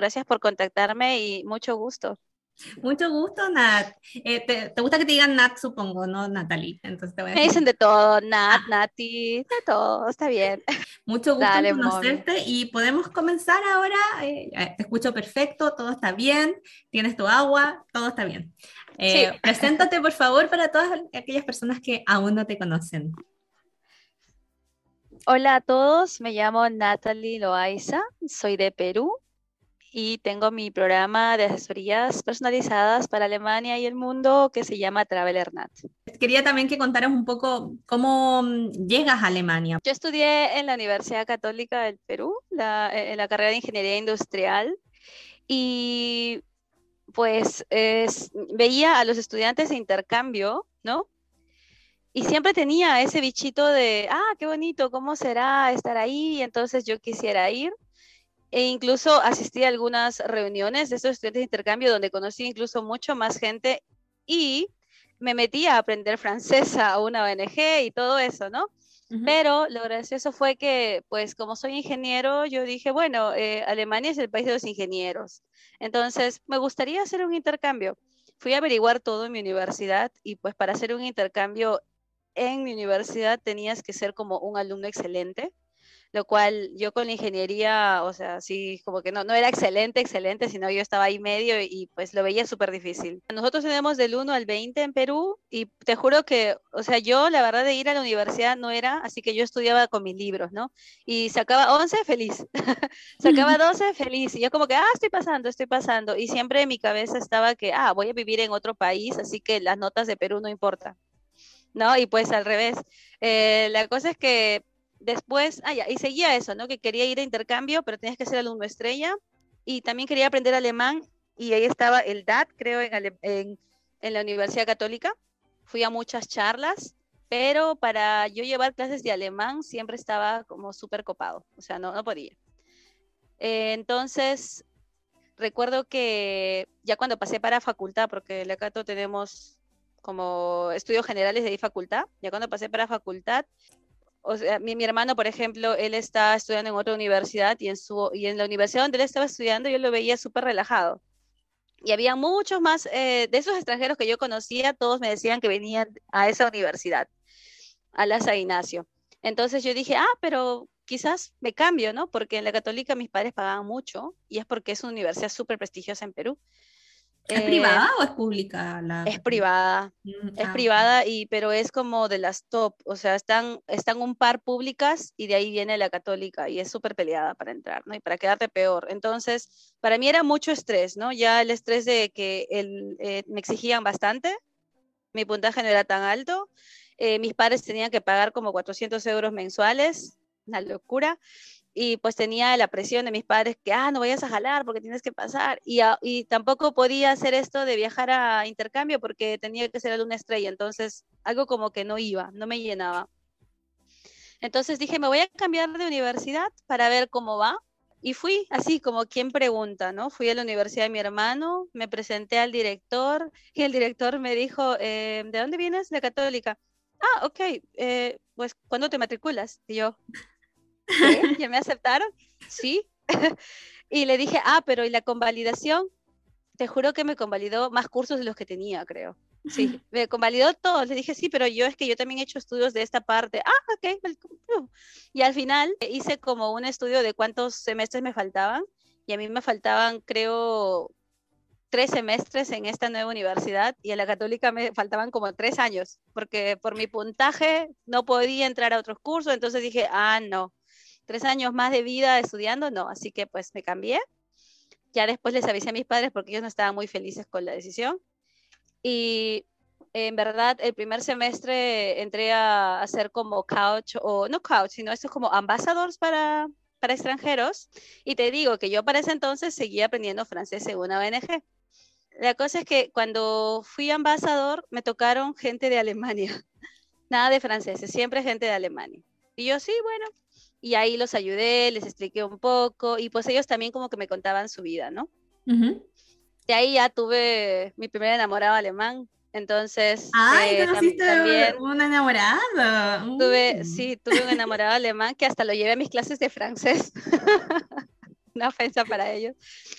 gracias por contactarme y mucho gusto. Mucho gusto, Nat. Eh, te, gusta que te digan Nat, supongo, ¿no, Natalie? Entonces te voy a Me dicen de todo, Nat, ah. Nati, de todo, está bien. Mucho gusto conocerte y podemos comenzar ahora. Eh, te escucho perfecto, todo está bien, tienes tu agua, todo está bien. Eh, preséntate, por favor, para todas aquellas personas que aún no te conocen. Hola a todos, me llamo Natalie Loaiza, soy de Perú, y tengo mi programa de asesorías personalizadas para Alemania y el mundo que se llama Traveler Nat. Quería también que contaras un poco cómo mm, llegas a Alemania. Yo estudié en la Universidad Católica del Perú, la, en la carrera de Ingeniería Industrial, y pues veía a los estudiantes de intercambio, ¿no? Y siempre tenía ese bichito de, ah, qué bonito, ¿cómo será estar ahí? Entonces yo quisiera ir e incluso asistí a algunas reuniones de estos estudiantes de intercambio donde conocí incluso mucho más gente y me metí a aprender francés a una ONG y todo eso, ¿no? Pero lo gracioso fue que, pues como soy ingeniero, yo dije, bueno, eh, Alemania es el país de los ingenieros. Entonces, me gustaría hacer un intercambio. Fui a averiguar todo en mi universidad y pues para hacer un intercambio en mi universidad tenías que ser como un alumno excelente lo cual yo con la ingeniería, o sea, sí, como que no, no era excelente, excelente, sino yo estaba ahí medio y, pues lo veía súper difícil. Nosotros tenemos del 1 al 20 en Perú y te juro que, o sea, yo la verdad de ir a la universidad no era, así que yo estudiaba con mis libros, ¿no? Y sacaba 11 feliz, sacaba 12 feliz y yo como que, ah, estoy pasando, estoy pasando. Y siempre en mi cabeza estaba que, ah, voy a vivir en otro país, así que las notas de Perú no importan. ¿no? Y pues al revés. Eh, la cosa es que Después, ah, ya, y seguía eso, ¿no? Que quería ir a intercambio, pero tenías que ser alumno estrella. Y también quería aprender alemán, y ahí estaba el DAT, creo, en, la Universidad Católica. Fui a muchas charlas, pero para yo llevar clases de alemán siempre estaba como súper copado, o sea, no, no podía. Eh, entonces, recuerdo que ya cuando pasé para facultad, porque en la Cato tenemos como estudios generales de facultad, ya cuando pasé para facultad, mi, mi, hermano, por ejemplo, él está estudiando en otra universidad y en, su, y en la universidad donde él estaba estudiando yo lo veía súper relajado. Y había muchos más eh, de esos extranjeros que yo conocía, todos me decían que venían a esa universidad, a la San Ignacio. Entonces yo dije, ah, pero quizás me cambio, ¿no? Porque en la católica mis padres pagaban mucho y es porque es una universidad súper prestigiosa en Perú. ¿Es privada eh, o es pública? La... Es privada, mm, es ah, privada, y, pero es como de las top, o sea, están, están un par públicas y de ahí viene la católica y es súper peleada para entrar, ¿no? Y para quedarte peor. Entonces, para mí era mucho estrés, ¿no? Ya el estrés de que el, eh, me exigían bastante, mi puntaje no era tan alto, eh, mis padres tenían que pagar como 400 euros mensuales, una locura y pues tenía la presión de mis padres que, ah, no vayas a jalar porque tienes que pasar. Y, y tampoco podía hacer esto de viajar a intercambio porque tenía que ser una estrella. Entonces, algo como que no iba, no me llenaba. Entonces dije, me voy a cambiar de universidad para ver cómo va. Y fui así como quien pregunta, ¿no? Fui a la universidad de mi hermano, me presenté al director y el director me dijo, eh, ¿de dónde vienes? De Católica. Ah, ok, eh, pues ¿cuándo te matriculas? Y yo, ¿Ya me aceptaron? Sí. y le dije, ah, pero ¿y la convalidación? Te juro que me convalidó más cursos de los que tenía, creo. Sí, me convalidó todo. Le dije, sí, pero yo es que yo también he hecho estudios de esta parte. Ah, ok. Y al final hice como un estudio de cuántos semestres me faltaban. Y a mí me faltaban, creo, tres semestres en esta nueva universidad y en la católica me faltaban como tres años, porque por mi puntaje no podía entrar a otros cursos. Entonces dije, ah, no, tres años más de vida estudiando, no, así que pues me cambié. Ya después les avisé a mis padres porque ellos no estaban muy felices con la decisión. Y en verdad, el primer semestre entré a hacer como couch, o no couch, sino eso como ambassadors para, para extranjeros. Y te digo que yo para ese entonces seguía aprendiendo francés en una ONG. La cosa es que cuando fui ambasador me tocaron gente de Alemania, nada de franceses, siempre gente de Alemania. Y yo sí, bueno, y ahí los ayudé, les expliqué un poco y pues ellos también como que me contaban su vida, ¿no? De ahí ya tuve mi primer enamorado alemán, entonces... ¡Ay, eh, conociste también, un enamorado! Tuve, mm. sí, tuve un enamorado alemán que hasta lo llevé a mis clases de francés. una ofensa para ellos.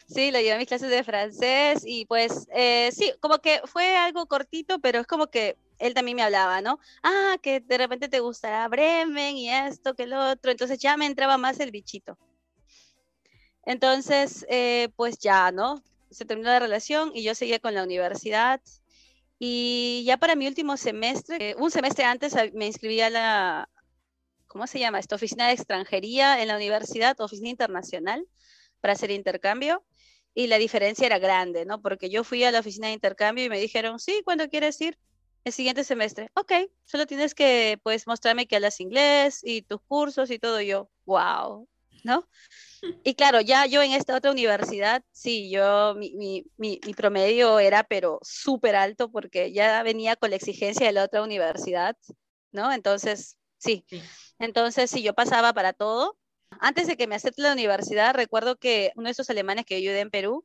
Sí, lo llevé a mis clases de francés y pues eh, sí, como que fue algo cortito, pero es como que él también me hablaba, ¿no? Ah, que de repente te gustará Bremen y esto, que lo otro. Entonces ya me entraba más el bichito. Entonces, eh, pues ya, ¿no? Se terminó la relación y yo seguía con la universidad. Y ya para mi último semestre, eh, un semestre antes me inscribí a la, ¿cómo se llama? Esta oficina de extranjería en la universidad, oficina internacional, para hacer intercambio. Y la diferencia era grande, ¿no? Porque yo fui a la oficina de intercambio y me dijeron, sí, ¿cuándo quieres ir? El siguiente semestre. Ok, solo tienes que, pues, mostrarme que hablas inglés y tus cursos y todo. yo, wow, ¿no? Y claro, ya yo en esta otra universidad, sí, yo, mi, mi, mi, promedio era, pero súper alto porque ya venía con la exigencia de la otra universidad, ¿no? Entonces, sí. Entonces, sí, yo pasaba para todo. Antes de que me acepte la universidad, recuerdo que uno de esos alemanes que yo ayudé en Perú,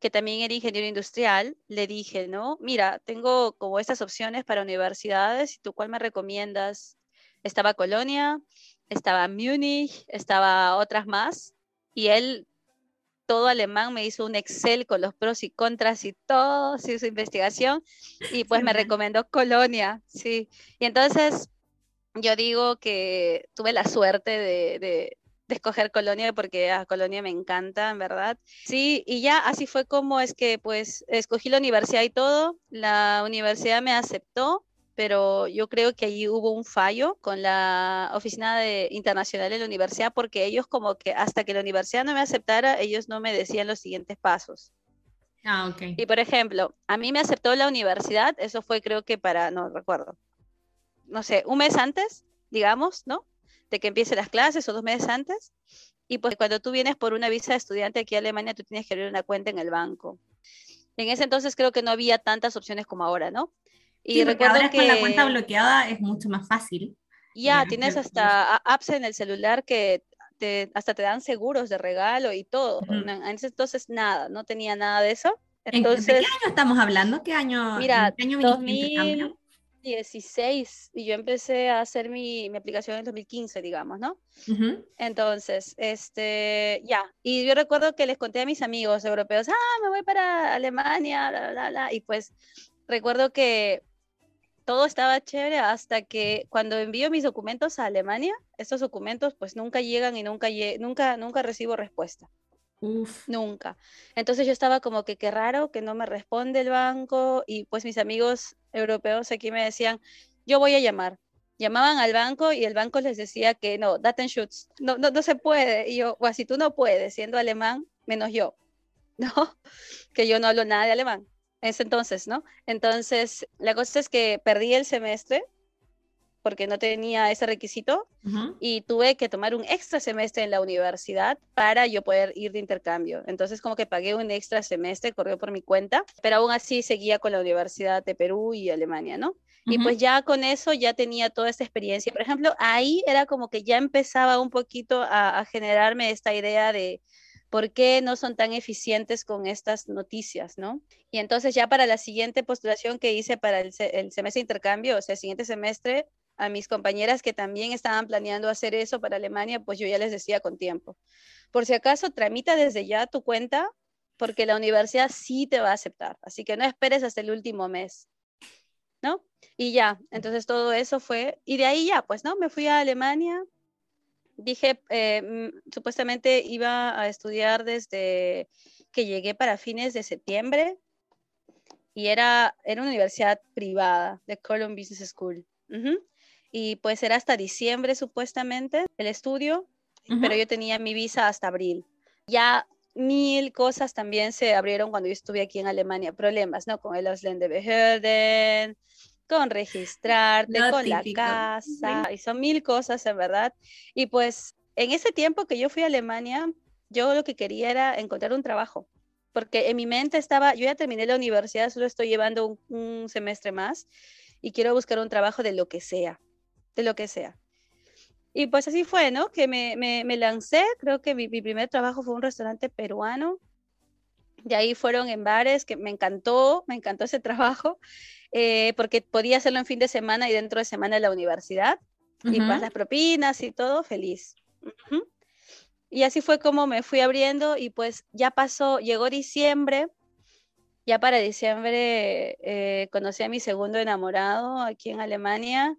que también era ingeniero industrial, le dije, ¿no? Mira, tengo como estas opciones para universidades, ¿y tú cuál me recomiendas? Estaba Colonia, estaba Múnich, estaba otras más, y él, todo alemán, me hizo un Excel con los pros y contras y todo, sí, su investigación, y pues me recomendó Colonia, sí. Y entonces yo digo que tuve la suerte de, escoger Colonia porque a Colonia me encanta, en verdad. Sí, y ya así fue como es que pues escogí la universidad y todo, la universidad me aceptó pero yo creo que allí hubo un fallo con la oficina de, internacional de la universidad porque ellos como que hasta que la universidad no me aceptara, ellos no me decían los siguientes pasos. Ah, ok. Y por ejemplo, a mí me aceptó la universidad, eso fue creo que para, no recuerdo, no sé, un mes antes, digamos, ¿no? De que empiece las clases o dos meses antes. Y pues cuando tú vienes por una visa de estudiante aquí a Alemania, tú tienes que abrir una cuenta en el banco. En ese entonces creo que no había tantas opciones como ahora, ¿no? Y recuerdo ahora que con la cuenta bloqueada es mucho más fácil. Ya, tienes hasta apps en el celular que te, hasta te dan seguros de regalo y todo. En ese entonces nada, no tenía nada de eso. Entonces, ¿De qué año estamos hablando? ¿Qué año? Mira, qué año 2016 y yo empecé a hacer mi, mi aplicación en 2015, digamos, ¿no? Entonces, este, ya. Y yo recuerdo que les conté a mis amigos europeos, ah, me voy para Alemania, bla, bla, bla. Y pues recuerdo que todo estaba chévere hasta que cuando envío mis documentos a Alemania, estos documentos pues nunca llegan y nunca, nunca, nunca recibo respuesta. Nunca. Entonces yo estaba como que qué raro que no me responde el banco y pues mis amigos europeos aquí me decían, yo voy a llamar. Llamaban al banco y el banco les decía que no, Datenschutz, no, no, no se puede. Y yo, o si tú no puedes, siendo alemán, menos yo, ¿no? Que yo no hablo nada de alemán ese entonces, ¿no? Entonces, la cosa es que perdí el semestre porque no tenía ese requisito y tuve que tomar un extra semestre en la universidad para yo poder ir de intercambio. Entonces como que pagué un extra semestre, corrió por mi cuenta, pero aún así seguía con la Universidad de Perú y Alemania, ¿no? Y pues ya con eso ya tenía toda esta experiencia. Por ejemplo, ahí era como que ya empezaba un poquito a generarme esta idea de, ¿Por qué no son tan eficientes con estas noticias, no? Y entonces ya para la siguiente postulación que hice para el, semestre de intercambio, o sea, el siguiente semestre, a mis compañeras que también estaban planeando hacer eso para Alemania, pues yo ya les decía con tiempo. Por si acaso, tramita desde ya tu cuenta, porque la universidad sí te va a aceptar. Así que no esperes hasta el último mes, ¿no? Y ya, entonces todo eso fue, y de ahí ya, pues, ¿no? Me fui a Alemania, dije, eh, mm, supuestamente iba a estudiar desde que llegué para fines de septiembre y era, era una universidad privada, de Cologne Business School. Y pues era hasta diciembre supuestamente el estudio, pero yo tenía mi visa hasta abril. Ya mil cosas también se abrieron cuando yo estuve aquí en Alemania, problemas, ¿no? Con el Ausländerbehörden, con registrarte, con la casa, y son mil cosas en verdad. Y pues en ese tiempo que yo fui a Alemania, yo lo que quería era encontrar un trabajo, porque en mi mente estaba, yo ya terminé la universidad, solo estoy llevando un, semestre más y quiero buscar un trabajo de lo que sea, de lo que sea. Y pues así fue, ¿no? Que me, me, lancé, creo que mi, mi, primer trabajo fue un restaurante peruano. De ahí fueron en bares, que me encantó, me encantó ese trabajo. Eh, porque podía hacerlo en fin de semana y dentro de semana en la universidad, y más las propinas y todo, feliz. Y así fue como me fui abriendo y pues ya pasó, llegó diciembre, ya para diciembre eh, conocí a mi segundo enamorado aquí en Alemania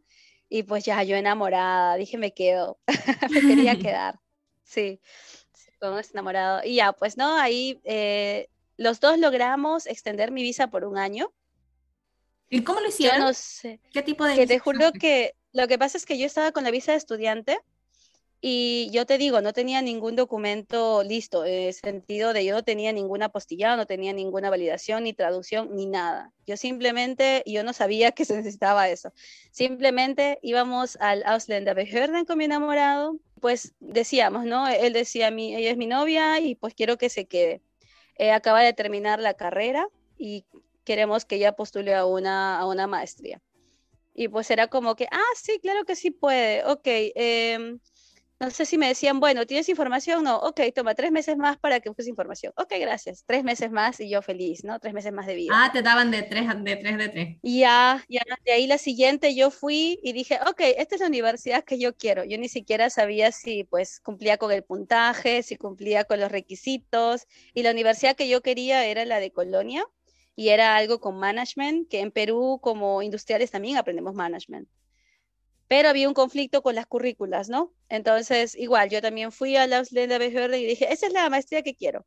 y pues ya yo enamorada, dije me quedo, me quería quedar, sí, con ese enamorado. Y ya, pues no, ahí eh, los dos logramos extender mi visa por un año. ¿Y cómo lo hicieron? Yo no sé. ¿Qué tipo de Que te juro que lo que pasa es que yo estaba con la visa de estudiante y yo te digo, no tenía ningún documento listo, en el sentido de yo no tenía ninguna apostillado, no tenía ninguna validación, ni traducción, ni nada. Yo simplemente, yo no sabía que se necesitaba eso. Simplemente íbamos al Ausländerbehörden con mi enamorado, pues decíamos, ¿no? Él decía, mi, ella es mi novia y pues quiero que se quede. Eh, acaba de terminar la carrera y queremos que ella postule a una, a una maestría. Y pues era como que, ah, sí, claro que sí puede, ok. Eh, no sé si me decían, bueno, ¿tienes información? No, ok, toma tres meses más para que busques información. Ok, gracias. Tres meses más y yo feliz, ¿no? Tres meses más de vida. Ah, te daban de tres, de tres, de tres. Ya, ya, de ahí la siguiente yo fui y dije, ok, esta es la universidad que yo quiero. Yo ni siquiera sabía si pues cumplía con el puntaje, si cumplía con los requisitos. Y la universidad que yo quería era la de Colonia y era algo con management, que en Perú como industriales también aprendemos management pero había un conflicto con las currículas, ¿no? Entonces, igual, yo también fui a la Behörde y dije, esa es la maestría que quiero.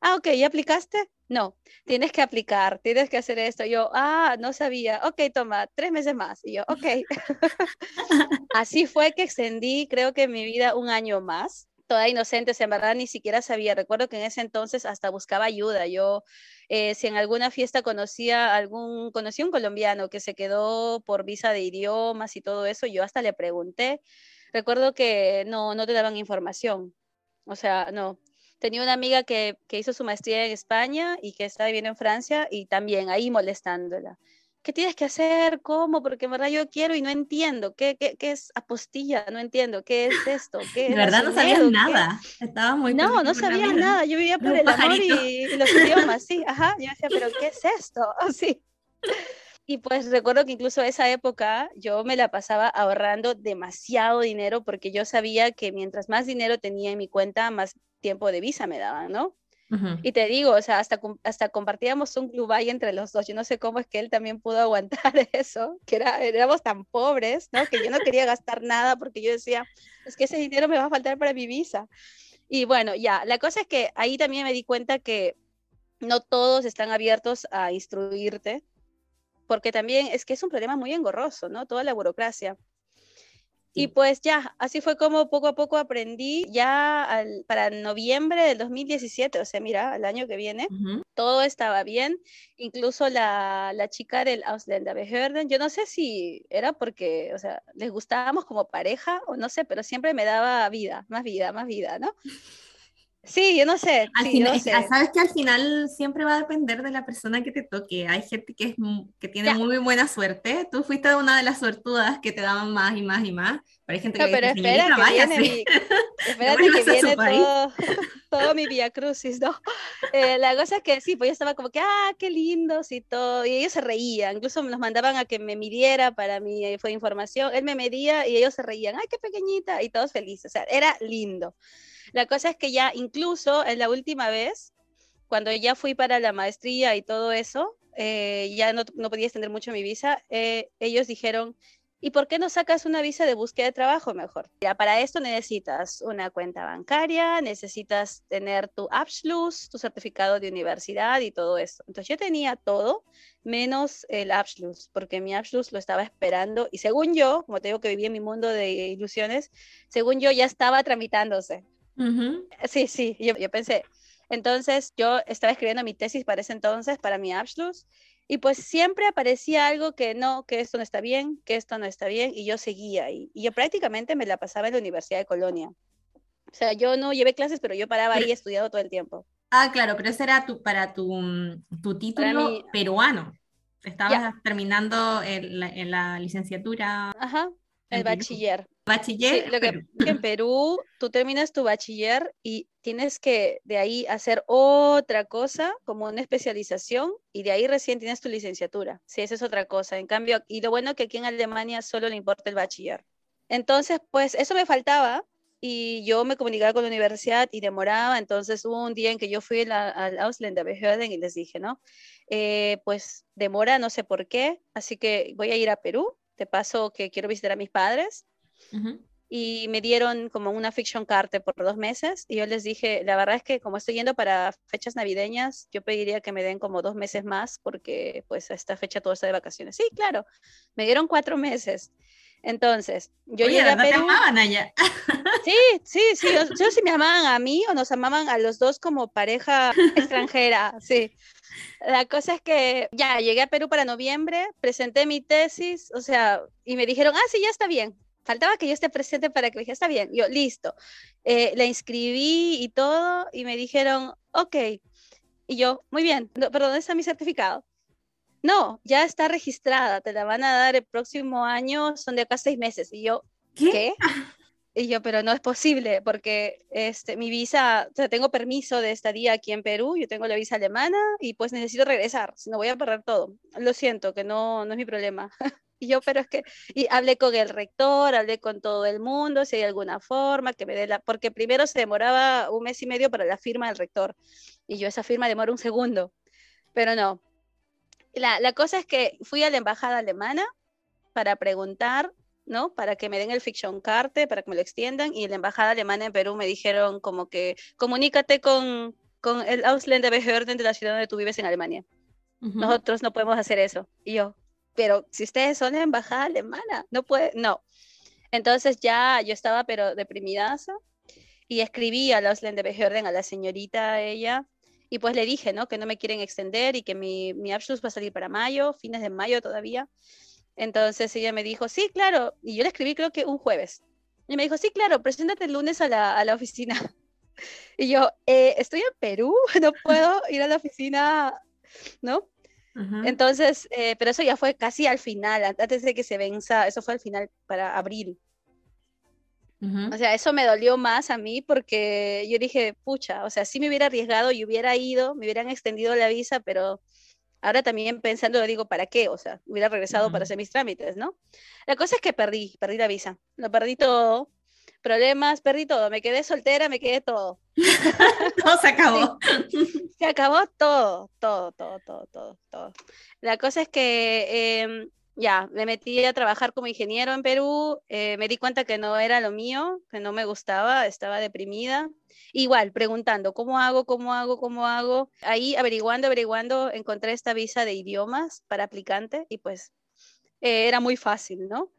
Ah, ok, ¿ya aplicaste? No, tienes que aplicar, tienes que hacer esto. Yo, ah, no sabía. Ok, toma, tres meses más. Y yo, ok. Así fue que extendí, creo que mi vida un año más toda inocente, o sea, en verdad ni siquiera sabía. Recuerdo que en ese entonces hasta buscaba ayuda. Yo, eh, si en alguna fiesta conocía algún, conocí un colombiano que se quedó por visa de idiomas y todo eso, yo hasta le pregunté. Recuerdo que no, no te daban información. O sea, no. Tenía una amiga que, que hizo su maestría en España y que estaba viviendo en Francia y también ahí molestándola. ¿Qué tienes que hacer? ¿Cómo? Porque en verdad yo quiero y no entiendo. ¿Qué, qué, qué es apostilla? No entiendo. ¿Qué es esto? ¿Qué de verdad no sabías nada. Estaba muy No, no sabía nada. Yo vivía por el amor y, los idiomas, sí. Ajá. Yo decía, ¿pero qué es esto? Sí. Y pues recuerdo que incluso esa época yo me la pasaba ahorrando demasiado dinero porque yo sabía que mientras más dinero tenía en mi cuenta, más tiempo de visa me daban, ¿no? Y te digo, o sea, hasta, hasta compartíamos un club ahí entre los dos. Yo no sé cómo es que él también pudo aguantar eso, que era, éramos tan pobres, ¿no? Que yo no quería gastar nada porque yo decía, es que ese dinero me va a faltar para mi visa. Y bueno, ya, la cosa es que ahí también me di cuenta que no todos están abiertos a instruirte, porque también es que es un problema muy engorroso, ¿no? Toda la burocracia. Y pues ya, así fue como poco a poco aprendí. Ya para noviembre del 2017, o sea, mira, el año que viene, todo estaba bien. Incluso la, la chica del Ausländerbehörden, yo no sé si era porque, o sea, les gustábamos como pareja o no sé, pero siempre me daba vida, más vida, más vida, ¿no? Sí, yo no sé. Sabes que al final siempre va a depender de la persona que te toque. Hay gente que, es, que tiene muy buena suerte. Tú fuiste una de las suertudas que te daban más y más y más. Pero hay gente que pero espera que viene mi, espérate que viene todo, todo, mi via crucis, ¿no? Eh, la cosa es que sí, pues yo estaba como que, ah, qué lindos y todo. Y ellos se reían. Incluso nos mandaban a que me midiera para mi eh, fue información. Él me medía y ellos se reían. Ay, qué pequeñita. Y todos felices. O sea, era lindo. La cosa es que ya incluso en la última vez, cuando ya fui para la maestría y todo eso, eh, ya no, no, podía extender mucho mi visa, eh, ellos dijeron, ¿y por qué no sacas una visa de búsqueda de trabajo mejor? Ya para esto necesitas una cuenta bancaria, necesitas tener tu Abschluss, tu certificado de universidad y todo eso. Entonces yo tenía todo menos el Abschluss, porque mi Abschluss lo estaba esperando y según yo, como te que vivía en mi mundo de ilusiones, según yo ya estaba tramitándose. Sí, sí, yo, yo, pensé. Entonces yo estaba escribiendo mi tesis para ese entonces, para mi Abschluss, y pues siempre aparecía algo que no, que esto no está bien, que esto no está bien, y yo seguía ahí. Y yo prácticamente me la pasaba en la Universidad de Colonia. O sea, yo no llevé clases, pero yo paraba ahí estudiando todo el tiempo. Ah, claro, pero ese era tu, para tu, tu título peruano. Estabas terminando en la licenciatura. Ajá, el bachiller. Bachiller. Sí, lo que, en Perú tú terminas tu bachiller y tienes que de ahí hacer otra cosa, como una especialización, y de ahí recién tienes tu licenciatura. Sí, esa es otra cosa. En cambio, y lo bueno que aquí en Alemania solo le importa el bachiller. Entonces, pues eso me faltaba y yo me comunicaba con la universidad y demoraba, entonces hubo un día en que yo fui al Ausländer y les dije, ¿no? Eh, pues demora, no sé por qué, así que voy a ir a Perú, te paso que quiero visitar a mis padres. Y me dieron como una fiction card por dos meses y yo les dije, la verdad es que como estoy yendo para fechas navideñas, yo pediría que me den como dos meses más porque pues a esta fecha todo está de vacaciones. Sí, claro, me dieron cuatro meses. Entonces, yo llegué a Perú. amaban allá. Sí, sí, sí, yo, sé si me amaban a mí o nos amaban a los dos como pareja extranjera, sí. La cosa es que ya llegué a Perú para noviembre, presenté mi tesis, o sea, y me dijeron, ah, sí, ya está bien. Faltaba que yo esté presente para que me dijera, está bien. Yo, listo. Eh, la inscribí y todo, y me dijeron, ok. Y yo, muy bien, no, pero ¿dónde está mi certificado? No, ya está registrada, te la van a dar el próximo año, son de acá seis meses. Y yo, ¿qué? Y yo, pero no es posible porque este, mi visa, o sea, tengo permiso de estadía aquí en Perú, yo tengo la visa alemana y pues necesito regresar, si no voy a perder todo. Lo siento, que no, no es mi problema. y yo, pero es que, y hablé con el rector, hablé con todo el mundo, si hay alguna forma que me dé la, porque primero se demoraba un mes y medio para la firma del rector y yo esa firma demora un segundo, pero no. La, la cosa es que fui a la embajada alemana para preguntar ¿no? Para que me den el fiction carte, para que me lo extiendan. Y la embajada alemana en Perú me dijeron como que comunícate con, con el Ausländerbehörden de la ciudad donde tú vives en Alemania. Nosotros no podemos hacer eso. Y yo, pero si ustedes son la embajada alemana, no puede, no. Entonces ya yo estaba pero deprimida y escribí a la Ausländerbehörden, a la señorita ella, y pues le dije, ¿no? Que no me quieren extender y que mi, mi Abschluss va a salir para mayo, fines de mayo todavía. Entonces ella me dijo, sí, claro. Y yo le escribí creo que un jueves. Y me dijo, sí, claro, preséntate el lunes a la, a la oficina. Y yo, eh, estoy en Perú, no puedo ir a la oficina, ¿no? Entonces, eh, pero eso ya fue casi al final, antes de que se venza, eso fue al final para abril. O sea, eso me dolió más a mí porque yo dije, pucha, o sea, si me hubiera arriesgado y hubiera ido, me hubieran extendido la visa, pero Ahora también pensando, digo, ¿para qué? O sea, hubiera regresado para hacer mis trámites, ¿no? La cosa es que perdí, perdí la visa, lo perdí todo. Problemas, perdí todo, me quedé soltera, me quedé todo. todo se acabó. Se acabó todo, todo, todo, todo, todo, todo. La cosa es que em, ya, me metí a trabajar como ingeniero en Perú, eh, me di cuenta que no era lo mío, que no me gustaba, estaba deprimida. Igual, preguntando, ¿cómo hago? ¿Cómo hago? ¿Cómo hago? Ahí averiguando, averiguando, encontré esta visa de idiomas para aplicante y pues eh, era muy fácil, ¿no?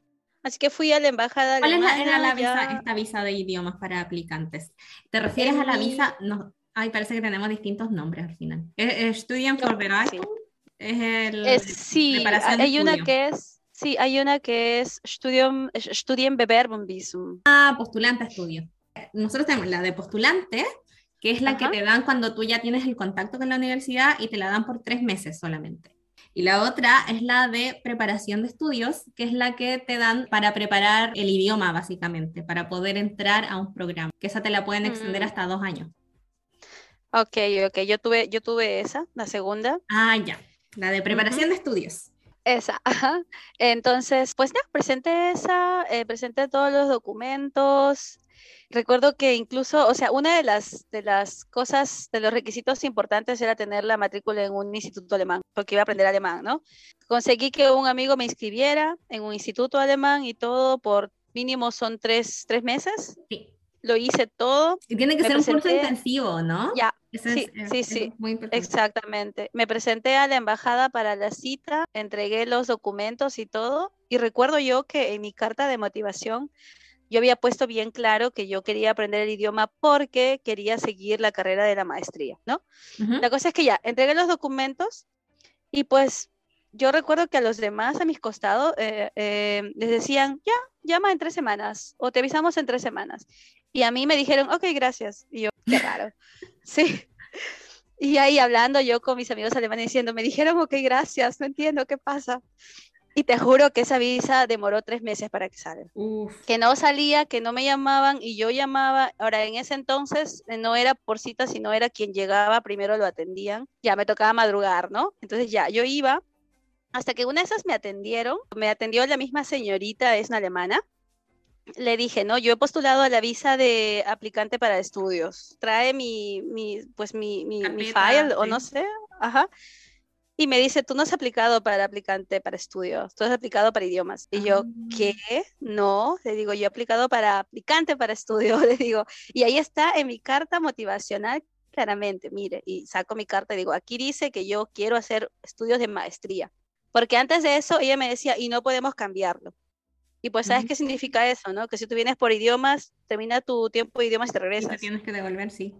Así que fui a la embajada. ¿Cuál era la visa, esta visa de idiomas para aplicantes? ¿Te refieres a la visa? No, ay, parece que tenemos distintos nombres al final. ¿Estudian for es el sí, hay una que es sí, hay una que es Studium Studienbewerbungsvisum. Ah, postulante a estudio. Nosotros tenemos la de postulante, que es la que te dan cuando tú ya tienes el contacto con la universidad y te la dan por tres meses solamente. Y la otra es la de preparación de estudios, que es la que te dan para preparar el idioma, básicamente, para poder entrar a un programa, que esa te la pueden extender mm. hasta dos años. Ok, ok, yo tuve, yo tuve esa, la segunda. Ah, ya. La de preparación de estudios. Esa, ajá. Entonces, pues ya, presenté esa, eh, presenté todos los documentos. Recuerdo que incluso, o sea, una de las, de las cosas, de los requisitos importantes era tener la matrícula en un instituto alemán, porque iba a aprender alemán, ¿no? Conseguí que un amigo me inscribiera en un instituto alemán y todo por mínimo son tres, tres meses. Sí lo hice todo. Y tiene que ser un curso intensivo, ¿no? Ya, sí, sí, sí, muy exactamente. Me presenté a la embajada para la cita, entregué los documentos y todo, y recuerdo yo que en mi carta de motivación yo había puesto bien claro que yo quería aprender el idioma porque quería seguir la carrera de la maestría, ¿no? La cosa es que ya, entregué los documentos y pues yo recuerdo que a los demás a mis costados eh, eh, les decían, ya, llama en tres semanas o te avisamos en tres semanas. Y a mí me dijeron, ok, gracias. Y yo, qué raro. sí. Y ahí hablando yo con mis amigos alemanes diciendo, me dijeron, ok, gracias, no entiendo qué pasa. Y te juro que esa visa demoró tres meses para que salga. Que no salía, que no me llamaban y yo llamaba. Ahora, en ese entonces eh, no era por cita, sino era quien llegaba, primero lo atendían. Ya me tocaba madrugar, ¿no? Entonces ya, yo iba hasta que una de esas me atendieron, me atendió la misma señorita, es una alemana, le dije, no, yo he postulado a la visa de aplicante para estudios. Trae mi, mi pues mi, mi, mi file o no sé, ajá. Y me dice, tú no has aplicado para aplicante para estudios, tú has aplicado para idiomas. Y yo, ah. ¿qué? No, le digo, yo he aplicado para aplicante para estudios, le digo. Y ahí está en mi carta motivacional claramente, mire, y saco mi carta y digo, aquí dice que yo quiero hacer estudios de maestría. Porque antes de eso ella me decía, y no podemos cambiarlo. Y pues, ¿sabes qué significa eso, no? Que si tú vienes por idiomas, termina tu tiempo de idiomas y te regresas. Y te tienes que devolver, sí.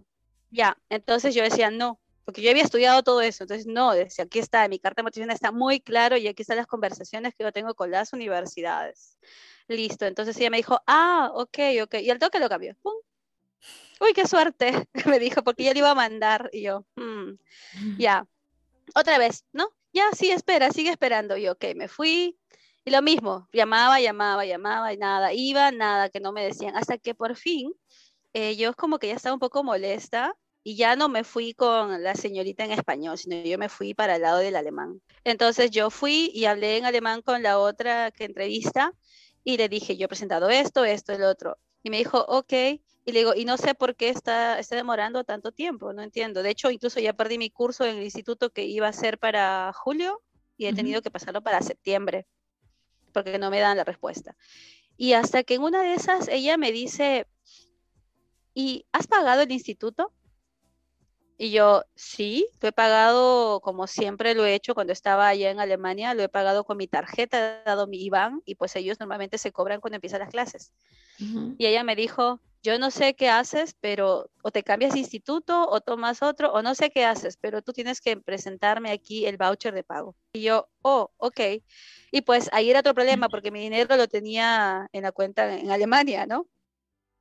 Ya, entonces yo decía, no, porque yo había estudiado todo eso, entonces no, decía, aquí está, mi carta de motivación está muy claro y aquí están las conversaciones que yo tengo con las universidades. Listo, entonces ella me dijo, ah, ok, ok, y al toque lo cambió. ¡Pum! Uy, qué suerte, me dijo, porque ya le iba a mandar, y yo, mm, ya, otra vez, ¿no? Ya, sí, espera, sigue esperando, y yo, ok, me fui, y lo mismo, llamaba, llamaba, llamaba, y nada, iba, nada, que no me decían, hasta que por fin, eh, yo como que ya estaba un poco molesta, y ya no me fui con la señorita en español, sino yo me fui para el lado del alemán. Entonces yo fui y hablé en alemán con la otra que entrevista y le dije, yo he presentado esto, esto, el otro. Y me dijo, ok. Y le digo, y no sé por qué está, está demorando tanto tiempo, no entiendo. De hecho, incluso ya perdí mi curso en el instituto que iba a ser para julio y he tenido que pasarlo para septiembre, porque no me dan la respuesta. Y hasta que en una de esas ella me dice, ¿y has pagado el instituto? Y yo, sí, lo he pagado como siempre lo he hecho cuando estaba allá en Alemania, lo he pagado con mi tarjeta, he dado mi IBAN y pues ellos normalmente se cobran cuando empiezan las clases. Y ella me dijo, yo no sé qué haces, pero o te cambias de instituto o tomas otro o no sé qué haces, pero tú tienes que presentarme aquí el voucher de pago. Y yo, oh, ok. Y pues ahí era otro problema porque mi dinero lo tenía en la cuenta en Alemania, ¿no?